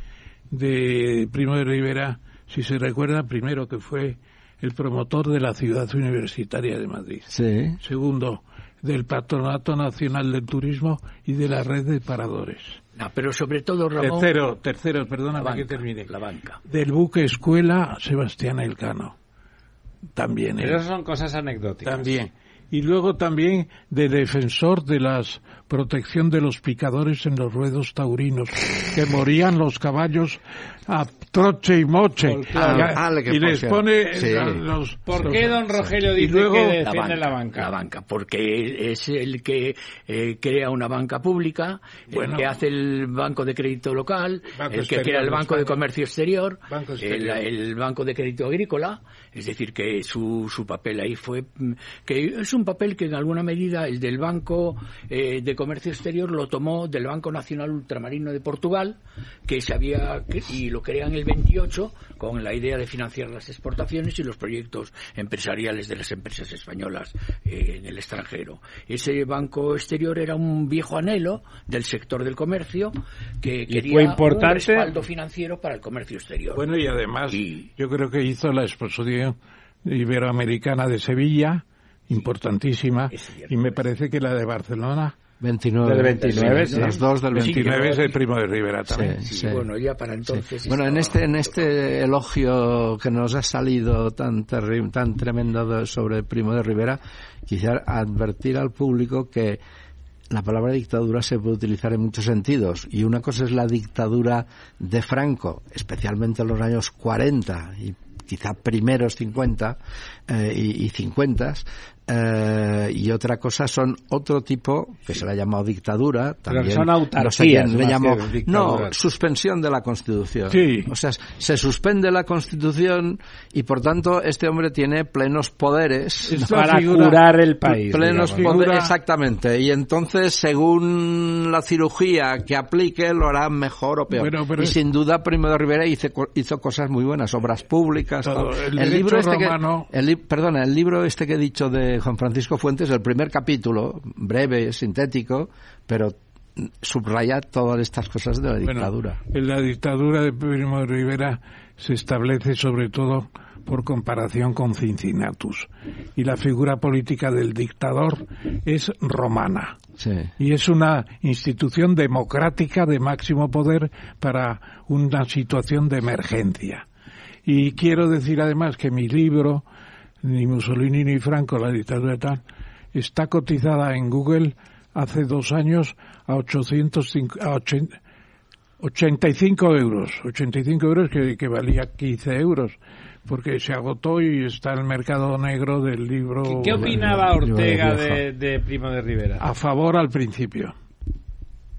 de Primo de Rivera si se recuerda primero que fue el promotor de la ciudad universitaria de Madrid sí. segundo del Patronato Nacional del Turismo y de la red de paradores. No, pero sobre todo, Ramón... Tercero, tercero, perdona para que termine. La banca. Del buque escuela Sebastián Elcano. También. Pero son cosas anecdóticas. También. Y luego también de defensor de la protección de los picadores en los ruedos taurinos, que morían los caballos a troche y moche. y les pone los... ¿Por qué don Rogelio dice que defiende la banca, la banca? porque es el que eh, crea una banca pública, el que hace el banco de crédito local, el que crea el banco de comercio exterior, El, banco de crédito agrícola, es decir, que su, su papel ahí fue mm, que es un papel que en alguna medida el del banco eh, de comercio exterior lo tomó del Banco Nacional Ultramarino de Portugal, que se había y lo crean el 28 con la idea de financiar las exportaciones y los proyectos empresariales de las empresas españolas eh, en el extranjero. Ese banco exterior era un viejo anhelo del sector del comercio que quería un respaldo financiero para el comercio exterior. Bueno, y además yo creo que hizo la exposición iberoamericana de Sevilla, importantísima, y me parece que la de Barcelona 29. Del 29, Las dos del 29 es el primo de Rivera también. Sí, bueno, ya para entonces. Bueno, en este, en este elogio que nos ha salido tan, tan tremendo sobre el primo de Rivera, quisiera advertir al público que la palabra dictadura se puede utilizar en muchos sentidos. Y una cosa es la dictadura de Franco, especialmente en los años 40 y quizá primeros 50 eh, y, y 50, eh, y otra cosa son otro tipo que se le ha llamado dictadura también son autarquías, le llamó no suspensión de la constitución. O sea se suspende la constitución y por tanto este hombre tiene plenos poderes para curar el país plenos poderes exactamente. Y entonces según la cirugía que aplique lo hará mejor o peor. Y sin duda Primo de Rivera hizo, hizo cosas muy buenas obras públicas el, libro este que, perdona el libro este que he dicho de Juan Francisco Fuentes, el primer capítulo, breve, sintético, pero subraya todas estas cosas de la dictadura. en la dictadura de Primo de Rivera se establece sobre todo por comparación con Cincinnatus. Y la figura política del dictador es romana. Y es una institución democrática de máximo poder para una situación de emergencia. Y quiero decir además que mi libro ni Mussolini ni Franco, la dictadura tal, está cotizada en Google hace dos años a, 805, a 85 euros, 85 euros que, que, valía 15 euros, porque se agotó y está en el mercado negro del libro. ¿Qué, opinaba Ortega de, de, Primo de Rivera? A favor al principio.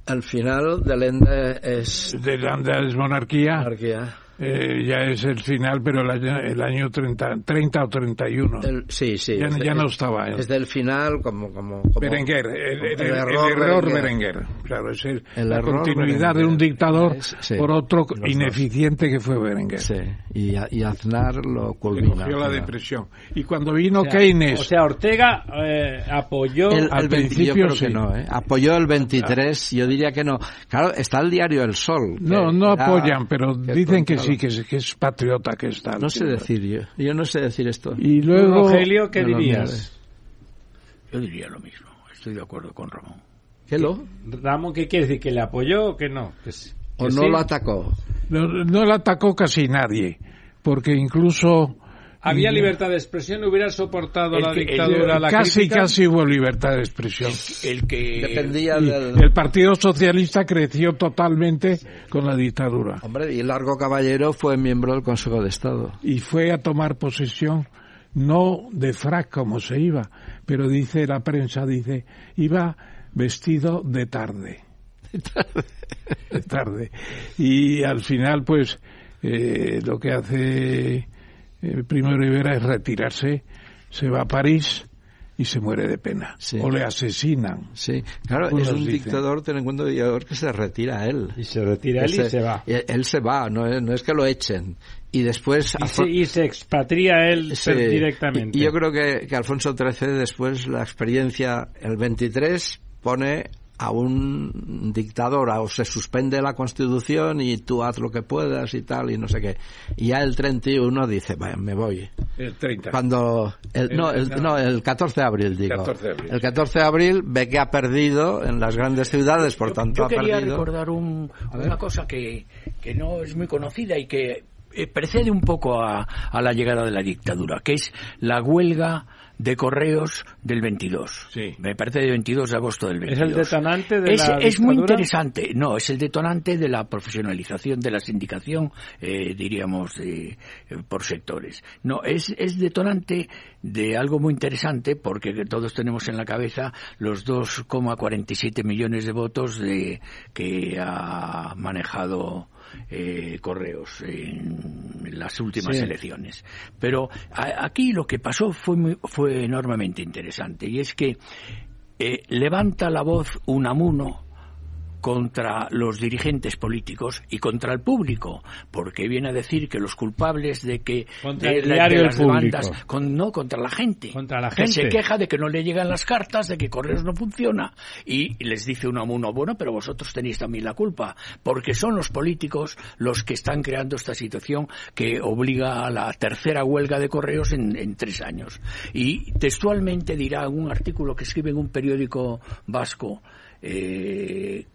Al final, de Lenda es... De Lenda es monarquía. monarquía eh, ya es el final, pero el año, el año 30, 30 o 31. sí, sí. Ya, ya no estaba. Es del final como... como, como Berenguer, el, error, Berenguer. Claro, es la continuidad de un dictador por otro ineficiente que fue Berenguer. Sí, y, y Aznar lo culmina. Cogió la depresión. Y cuando vino Keynes... O sea, Ortega eh, apoyó... al principio que no, ¿eh? Apoyó el 23, yo diría que no. Claro, está el diario El Sol. No, no apoyan, pero dicen que sí, que es, que es patriota que está. No sé decir yo. Yo no sé decir esto. Y luego... Rogelio, ¿qué dirías? Yo diría lo mismo. Estoy de acuerdo con Ramón. ¿Qué lo? Ramón, ¿qué quiere decir? ¿Que le apoyó o que no? ¿O no lo atacó? No, no lo atacó casi nadie. Porque incluso había libertad de expresión, hubiera soportado la dictadura, la casi casi hubo libertad de expresión. El, que dependía del... el Partido Socialista creció totalmente con la dictadura. Hombre, y Largo Caballero fue miembro del Consejo de Estado. Y fue a tomar posesión no de frac como se iba, pero dice la prensa dice iba vestido de tarde. de tarde. Y al final, pues, eh, lo que hace eh, Primo Rivera es retirarse, se va a París y se muere de pena. O le asesinan. Sí, claro, es un dictador, ten en cuenta que se retira él. Y se retira él y se va. Él se va, no es, no es que lo echen y después y se, expatria él directamente. Y, yo creo que, que Alfonso XIII después la experiencia el 23 pone a un dictador o se suspende la constitución y tú haz lo que puedas y tal y no sé qué. Y ya el 31 dice vaya me voy el 30 cuando el, no, el, no el 14 de abril digo. 14 de abril. el 14 de abril ve que ha perdido en las grandes ciudades por tanto yo quería perdido. recordar un, una cosa que, que no es muy conocida y que eh, precede un poco a, a la llegada de la dictadura que es la huelga de correos del 22. Sí. Me parece del 22 de agosto del 22. ¿Es el detonante de es, la Es muy interesante. No, es el detonante de la profesionalización de la sindicación, eh, diríamos, eh, por sectores. No, es, es detonante de algo muy interesante porque todos tenemos en la cabeza los 2,47 millones de votos de, que ha manejado eh, correos en las últimas elecciones. Pero aquí lo que pasó fue, fue enormemente interesante y es que eh, levanta la voz Unamuno contra los dirigentes políticos y contra el público, porque viene a decir que los culpables de que contra el diario las demandas, con, no contra la gente, contra la gente que se queja de que no le llegan las cartas, de que correos no funciona y les dice uno a uno, bueno, pero vosotros tenéis también la culpa, porque son los políticos los que están creando esta situación que obliga a la tercera huelga de correos en, en tres años. Y textualmente dirá un artículo que escribe en un periódico vasco eh,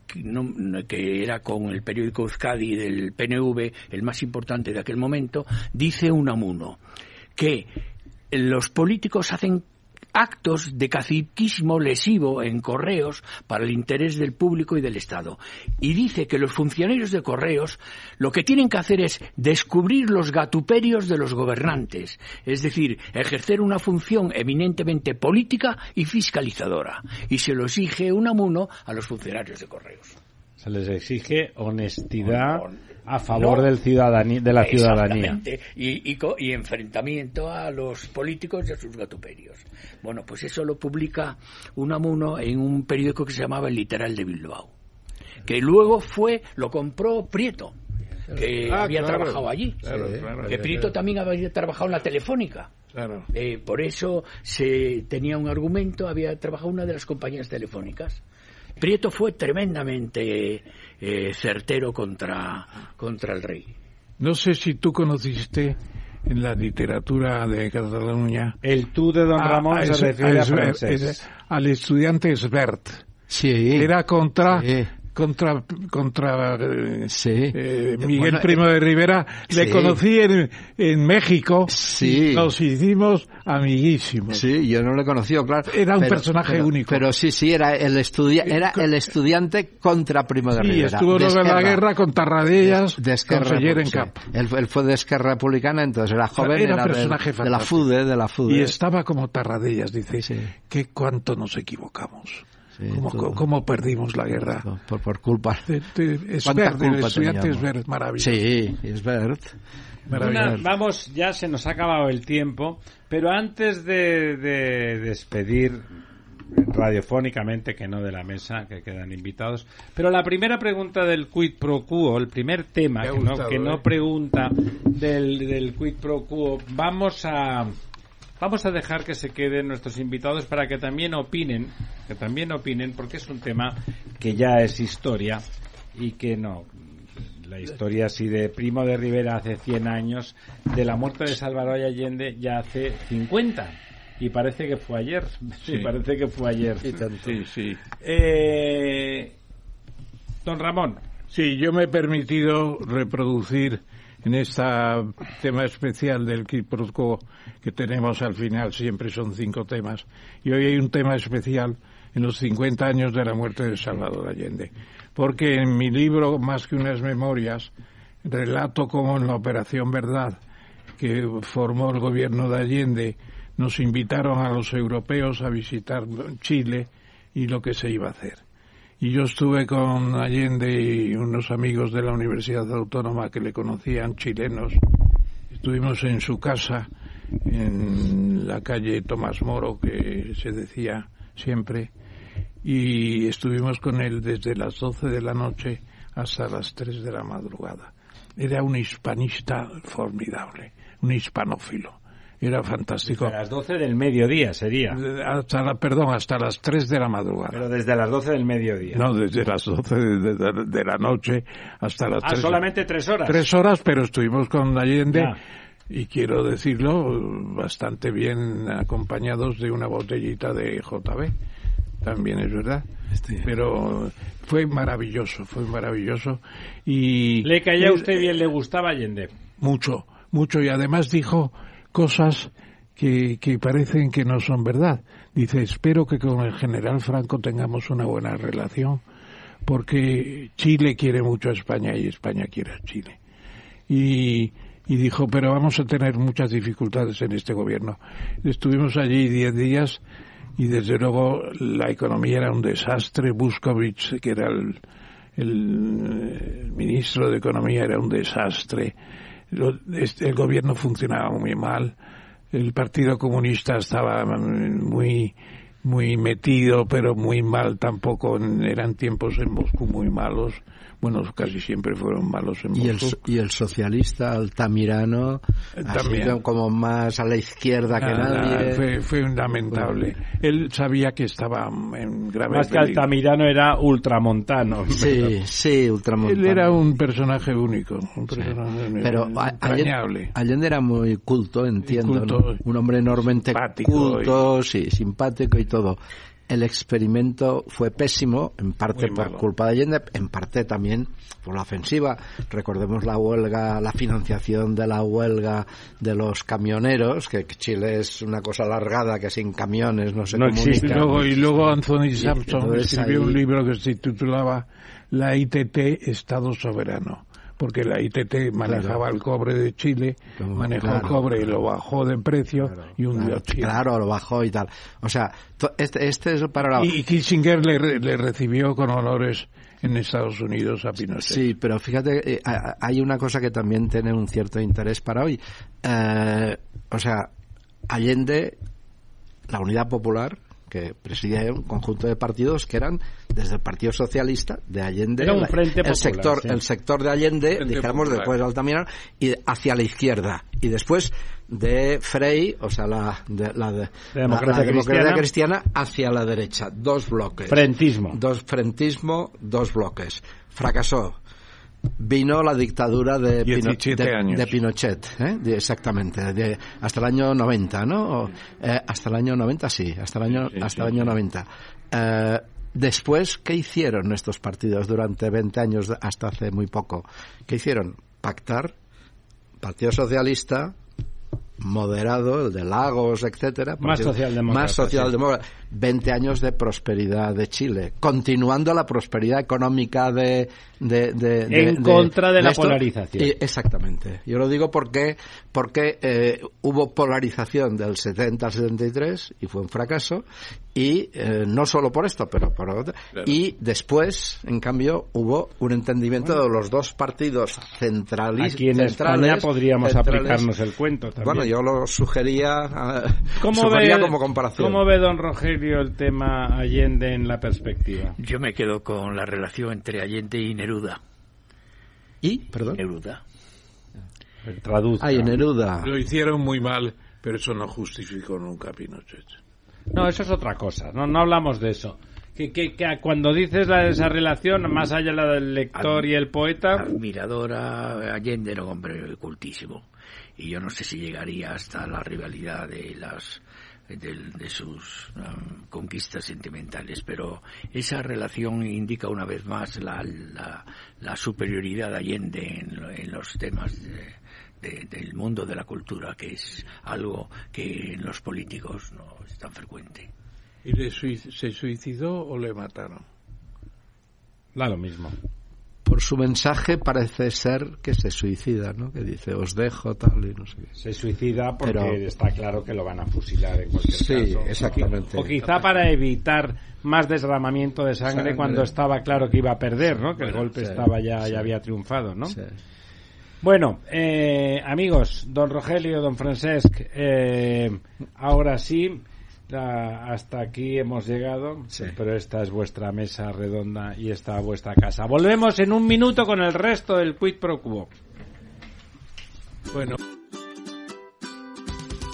que era con el periódico Euskadi del PNV, el más importante de aquel momento, dice Unamuno que los políticos hacen actos de caciquismo lesivo en correos para el interés del público y del Estado. Y dice que los funcionarios de correos lo que tienen que hacer es descubrir los gatuperios de los gobernantes, es decir, ejercer una función eminentemente política y fiscalizadora. Y se lo exige un amuno a los funcionarios de correos. Se les exige honestidad a favor del ciudadanía, de la ciudadanía. Y, y, y, enfrentamiento a los políticos y a sus gatuperios. Bueno, pues eso lo publica Unamuno en un periódico que se llamaba El Literal de Bilbao, que luego fue, lo compró Prieto, que ah, había trabajado allí. que Prieto también había trabajado en la Telefónica. Eh, por eso se tenía un argumento, había trabajado en una de las compañías telefónicas. Prieto fue tremendamente eh, certero contra, contra el rey. No sé si tú conociste en la literatura de Cataluña. El tú de Don Ramón se refiere a, al estudiante Svert. Sí. Era contra contra contra eh, Miguel Primo de Rivera le conocí en, en México sí. nos hicimos amiguísimos. Sí yo no lo he conocido claro. Era un personaje único. pero sí sí era el estudia era el estudiante contra Primo de Rivera. sí estuvo luego en la guerra con Tarradellas de, de en Cap él, fue de Esquerra Republicana entonces era joven era, personaje de, de, la FUDE de la FUDE. Y estaba como Tarradellas dice que cuánto nos equivocamos ¿Cómo, perdimos la guerra? Por, por culpa. De, de Esbert, el estudiante Esbert, maravilloso. Sí, Esbert. vamos, ya se nos ha acabado el tiempo, pero antes de, de despedir radiofónicamente, que no de la mesa, que quedan invitados. Pero la primera pregunta del quid pro quo, el primer tema que, no, que no, ¿eh? pregunta del, del quid pro quo, vamos a Vamos a dejar que se queden nuestros invitados para que también opinen, que también opinen, porque es un tema que ya es historia y que no. La historia así de Primo de Rivera hace 100 años, de la muerte de Salvador Allende ya hace 50. Y parece que fue ayer. *laughs* Sí, parece que fue ayer. Sí, sí. Eh, don Ramón. Sí, yo me he permitido reproducir en este tema especial del Quiproquo que tenemos al final, siempre son cinco temas, y hoy hay un tema especial en los 50 años de la muerte de Salvador Allende, porque en mi libro, más que unas memorias, relato cómo en la Operación Verdad, que formó el gobierno de Allende, nos invitaron a los europeos a visitar Chile y lo que se iba a hacer y yo estuve con Allende y unos amigos de la Universidad Autónoma que le conocían, chilenos. Estuvimos en su casa en la calle Tomás Moro, que se decía siempre, y estuvimos con él desde las 12 de la noche hasta las 3 de la madrugada. Era un hispanista formidable, un hispanófilo. Era fantástico. Desde las 12 del mediodía sería. Hasta la, perdón, hasta las 3 de la madrugada. Pero desde las 12 del mediodía. No, desde las 12 de, la noche hasta las ah, solamente 3 horas. 3 horas, pero estuvimos con Allende. Y quiero decirlo, bastante bien acompañados de una botellita de JB también es verdad. Este, Pero fue maravilloso, fue maravilloso. Y le caía a usted bien, le gustaba Allende. Mucho, mucho. Y además dijo cosas que, que parecen que no son verdad. Dice, espero que con el general Franco tengamos una buena relación, porque Chile quiere mucho a España y España quiere a Chile. Y, y dijo, pero vamos a tener muchas dificultades en este gobierno. Estuvimos allí diez días y desde luego la economía era un desastre. Buskovich, que era el, el, ministro de Economía, era un desastre. Este, el gobierno funcionaba muy mal. El Partido Comunista estaba muy muy metido, pero muy mal tampoco. Eran tiempos en Moscú muy malos bueno, casi siempre fueron malos en ¿Y el, y el socialista Altamirano, también como más a la izquierda que nadie. Fue, fue lamentable. Él sabía que estaba en grave Más que Altamirano era ultramontano. *laughs* Sí, sí, ultramontano. Él era un personaje único, un personaje Pero Allende, era muy culto, entiendo. Un hombre enormemente culto, sí, simpático y todo el experimento fue pésimo, en parte por culpa de Allende, en parte también por la ofensiva. Recordemos la huelga, la financiación de la huelga de los camioneros, que Chile es una cosa alargada que sin camiones no se comunica. Y luego, y luego Anthony Sampson escribió un libro que se titulaba La ITT, Estado Soberano porque la ITT manejaba el cobre de Chile, manejó el cobre y lo bajó de precio y hundió Chile. Claro, lo bajó y tal. O sea, este, este es para Y, Kissinger le, le recibió con honores en Estados Unidos a Pinochet. Sí, pero fíjate, eh, hay una cosa que también tiene un cierto interés para hoy. Eh, o sea, Allende, la Unidad Popular, que presidía un conjunto de partidos que eran desde el Partido Socialista de Allende, el sector, el sector de Allende, dijéramos después de Altamirano, y hacia la izquierda y después de Frey, o sea, la, de, la, democracia, cristiana. hacia la derecha, dos bloques. Frentismo. Dos frentismo, dos bloques. Fracasó vino la dictadura de, de, Pinochet, ¿eh? exactamente, de, hasta el año 90, ¿no? Eh, hasta el año 90, sí, hasta el año, hasta el año 90. Eh, después, ¿qué hicieron estos partidos durante 20 años, hasta hace muy poco? ¿Qué hicieron? Pactar, Partido Socialista, moderado, el de Lagos, etcétera. Más socialdemócrata. Más socialdemócrata. 20 años de prosperidad de Chile, continuando la prosperidad económica de... en contra de, la polarización. exactamente. Yo lo digo porque, porque eh, hubo polarización del 70 al 73 y fue un fracaso, y eh, no solo por esto, pero por otro. Y después, en cambio, hubo un entendimiento de los dos partidos centralistas. Aquí en España podríamos aplicarnos el cuento también. Bueno, yo lo sugería, eh, *laughs* sugería como comparación. ¿Cómo ve don Rogelio? El tema Allende en la perspectiva? Yo me quedo con la relación entre Allende y Neruda. ¿Y? Perdón. Neruda. Traduzca. Ay, Neruda. Lo hicieron muy mal, pero eso no justificó nunca a Pinochet. No, eso es otra cosa. No, no hablamos de eso. Que, que, cuando dices la de esa relación, más allá la del lector y el poeta. Admiradora, Allende era un hombre cultísimo. Y yo no sé si llegaría hasta la rivalidad de las de, sus um, conquistas sentimentales, pero esa relación indica una vez más la, la, superioridad de Allende en, los temas del mundo de la cultura, que es algo que en los políticos no es tan frecuente. ¿Y se suicidó o le mataron? Da lo mismo por su mensaje parece ser que se suicida, ¿no? Que dice, os dejo, tal, y no sé qué. Se suicida porque está claro que lo van a fusilar en cualquier sí, caso. exactamente. O quizá para evitar más desramamiento de sangre, cuando estaba claro que iba a perder, ¿no? Que el golpe estaba ya, ya había triunfado, ¿no? Bueno, eh, amigos, don Rogelio, don Francesc, eh, ahora sí, hasta aquí hemos llegado, pero esta es vuestra mesa redonda y esta vuestra casa. Volvemos en un minuto con el resto del Quid Pro Quo. Bueno.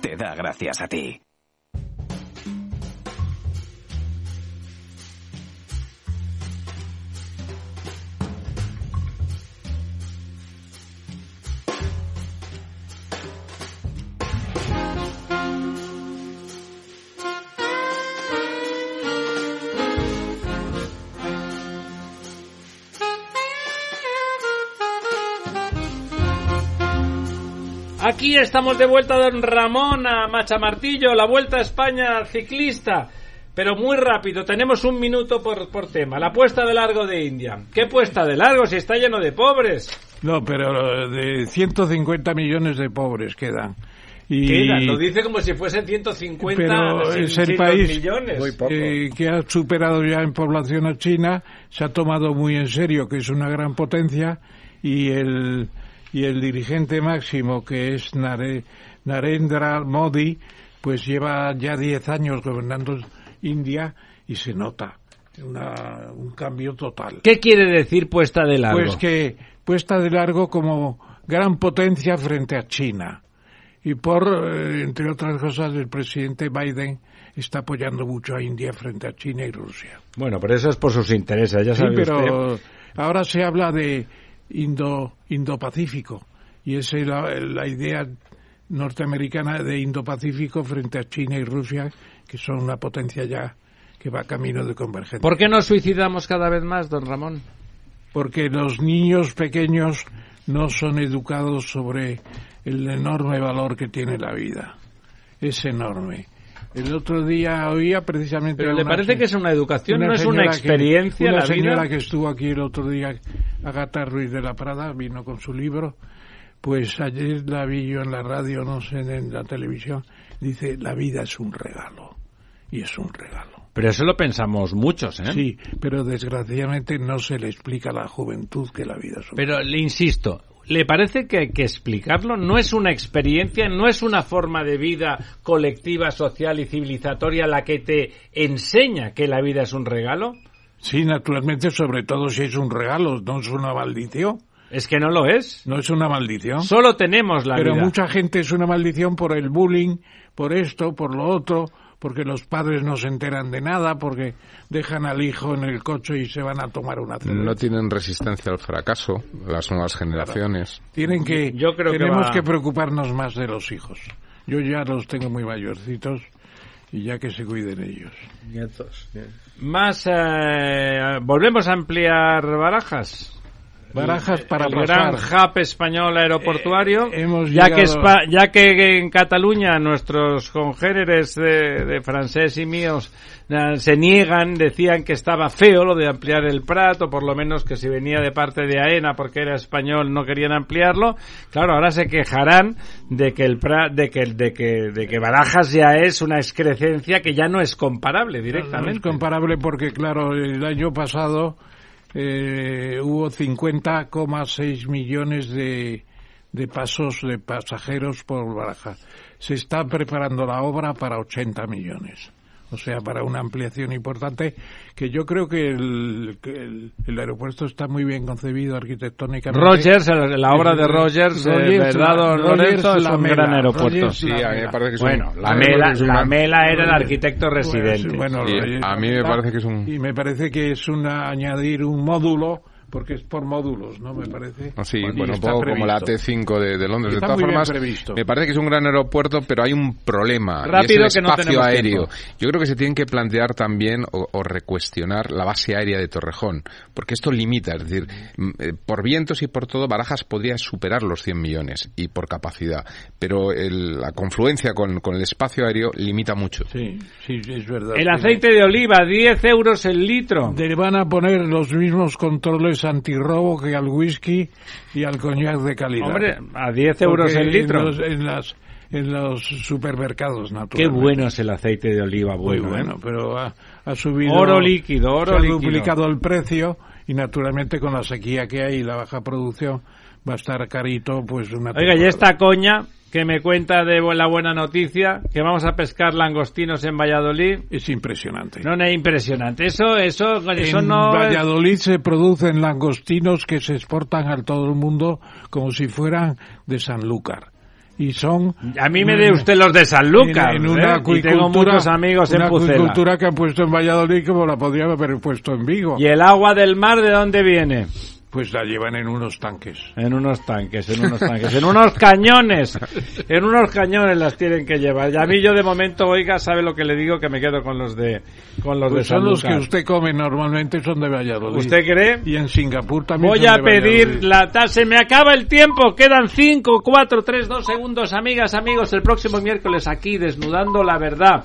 te da gracias a ti. Aquí estamos de vuelta, don Ramón, a Machamartillo, la vuelta a España ciclista. Pero muy rápido, tenemos un minuto por, por tema. La puesta de largo de India. ¿Qué puesta de largo si está lleno de pobres? No, pero de 150 millones de pobres quedan. Y... Quedan, lo dice como si fuesen 150 pero es el país eh, que ha superado ya en población a China, se ha tomado muy en serio que es una gran potencia y el y el dirigente máximo, que es Narendra Modi, pues lleva ya 10 años gobernando India y se nota un cambio total. ¿Qué quiere decir puesta de largo? Pues que puesta de largo como gran potencia frente a China. Y por, eh, entre otras cosas, el presidente Biden está apoyando mucho a India frente a China y Rusia. Bueno, pero eso es por sus intereses, ya sabe sí, pero ahora se habla de Indo, Indo-Pacífico. Y esa es la, idea norteamericana de Indo-Pacífico frente a China y Rusia, que son una potencia ya que va camino de convergencia. ¿Por qué nos suicidamos cada vez más, don Ramón? Porque los niños pequeños no son educados sobre el enorme valor que tiene la vida. Es enorme. El otro día oía precisamente. Pero le parece que es una educación, no es una experiencia. una señora que estuvo aquí el otro día, Agata Ruiz de la Prada, vino con su libro. Pues ayer la vi yo en la radio, no sé, en la televisión. Dice: La vida es un regalo. Y es un regalo. Pero eso lo pensamos muchos, ¿eh? Sí, pero desgraciadamente no se le explica a la juventud que la vida es un Pero le insisto, ¿Le parece que hay que explicarlo? ¿No es una experiencia, no es una forma de vida colectiva, social y civilizatoria la que te enseña que la vida es un regalo? Sí, naturalmente, sobre todo si es un regalo, no es una maldición. Es que no lo es. No es una maldición. Solo tenemos la vida. Pero mucha gente es una maldición por el bullying, por esto, por lo otro, porque los padres no se enteran de nada, porque dejan al hijo en el coche y se van a tomar una cerveza. No tienen resistencia al fracaso las nuevas generaciones. Tienen que, Yo creo tenemos que, preocuparnos más de los hijos. Yo ya los tengo muy mayorcitos y ya que se cuiden ellos. Más, eh, volvemos a ampliar barajas. Barajas para el pasar. gran hub español aeroportuario. Eh, hemos ya, que ya que en Cataluña nuestros congéneres de, de francés y míos eh, se niegan, decían que estaba feo lo de ampliar el Prat, o por lo menos que si venía de parte de AENA porque era español no querían ampliarlo. Claro, ahora se quejarán de que el Prat, de que, de que, de que Barajas ya es una excrecencia que ya no es comparable No directamente. es comparable porque, claro, el año pasado eh, hubo 50,6 millones de, de pasos de pasajeros por Baraja. Se está preparando la obra para 80 millones. O sea, para una ampliación importante, que yo creo que el, que el, el aeropuerto está muy bien concebido arquitectónicamente. Rogers, el- la obra de Rogers, eh, Rogers, ¿verdad, don Rogers, Lorenzo? Es la un Mela. gran aeropuerto. Rogers, Sí, a mí me parece que es Bueno, un... la Mela, la Mela era el arquitecto Pues, residente. bueno, Sí, Rogers, a mí me parece que es un- Y me parece que es una, añadir un módulo, porque es por módulos, ¿no? Me parece. Ah, Sí, bueno, un poco como la previsto. T5 de, de Londres. Está de todas formas, previsto. me parece que es un gran aeropuerto, pero hay un problema. Rápido, y es que el no espacio tenemos aéreo. tiempo. Yo creo que se tienen que plantear también o, o recuestionar la base aérea de Torrejón, porque esto limita, es decir, eh, por vientos y por todo, Barajas podría superar los 100 millones y por capacidad, pero el- la confluencia con, con el espacio aéreo limita mucho. Sí, sí, es verdad. El aceite de oliva, 10 euros el litro. Le van a poner los mismos controles antirrobo que al whisky y al coñac de calidad. Hombre, a 10 euros Porque el litro. En los, en las, en los supermercados, Qué naturalmente. bueno es el aceite de oliva, Muy bueno, bueno, ¿eh? pero ha, ha subido... Oro líquido, oro se ha líquido. duplicado el precio y naturalmente con la sequía que hay y la baja producción va a estar carito pues una Oiga, y temporada. esta coña que me cuenta de la buena noticia, que vamos a pescar langostinos en Valladolid. Es impresionante. No, no es impresionante. Eso, eso, eso en no... es- Valladolid se producen langostinos que se exportan a todo el mundo como si fueran de Sanlúcar. Y son... A mí me dé usted los de Sanlúcar, En, en ¿eh? una Y acuicultura, tengo muchos amigos una en Pucela. acuicultura que han puesto en Valladolid como la podría haber puesto en Vigo. ¿Y el agua del mar de dónde viene? Pues la llevan en unos tanques. En unos tanques, en unos tanques, en unos cañones, en unos cañones las tienen que llevar. Y a mí yo de momento, oiga, sabe lo que le digo, que me quedo con los de, con los Pues de son los que usted come normalmente, son de Valladolid. ¿Usted cree? Y en Singapur también Voy son a de pedir la tasa. Se me acaba el tiempo. Quedan 5, 4, 3, 2 segundos. Amigas, amigos, el próximo miércoles aquí desnudando la verdad.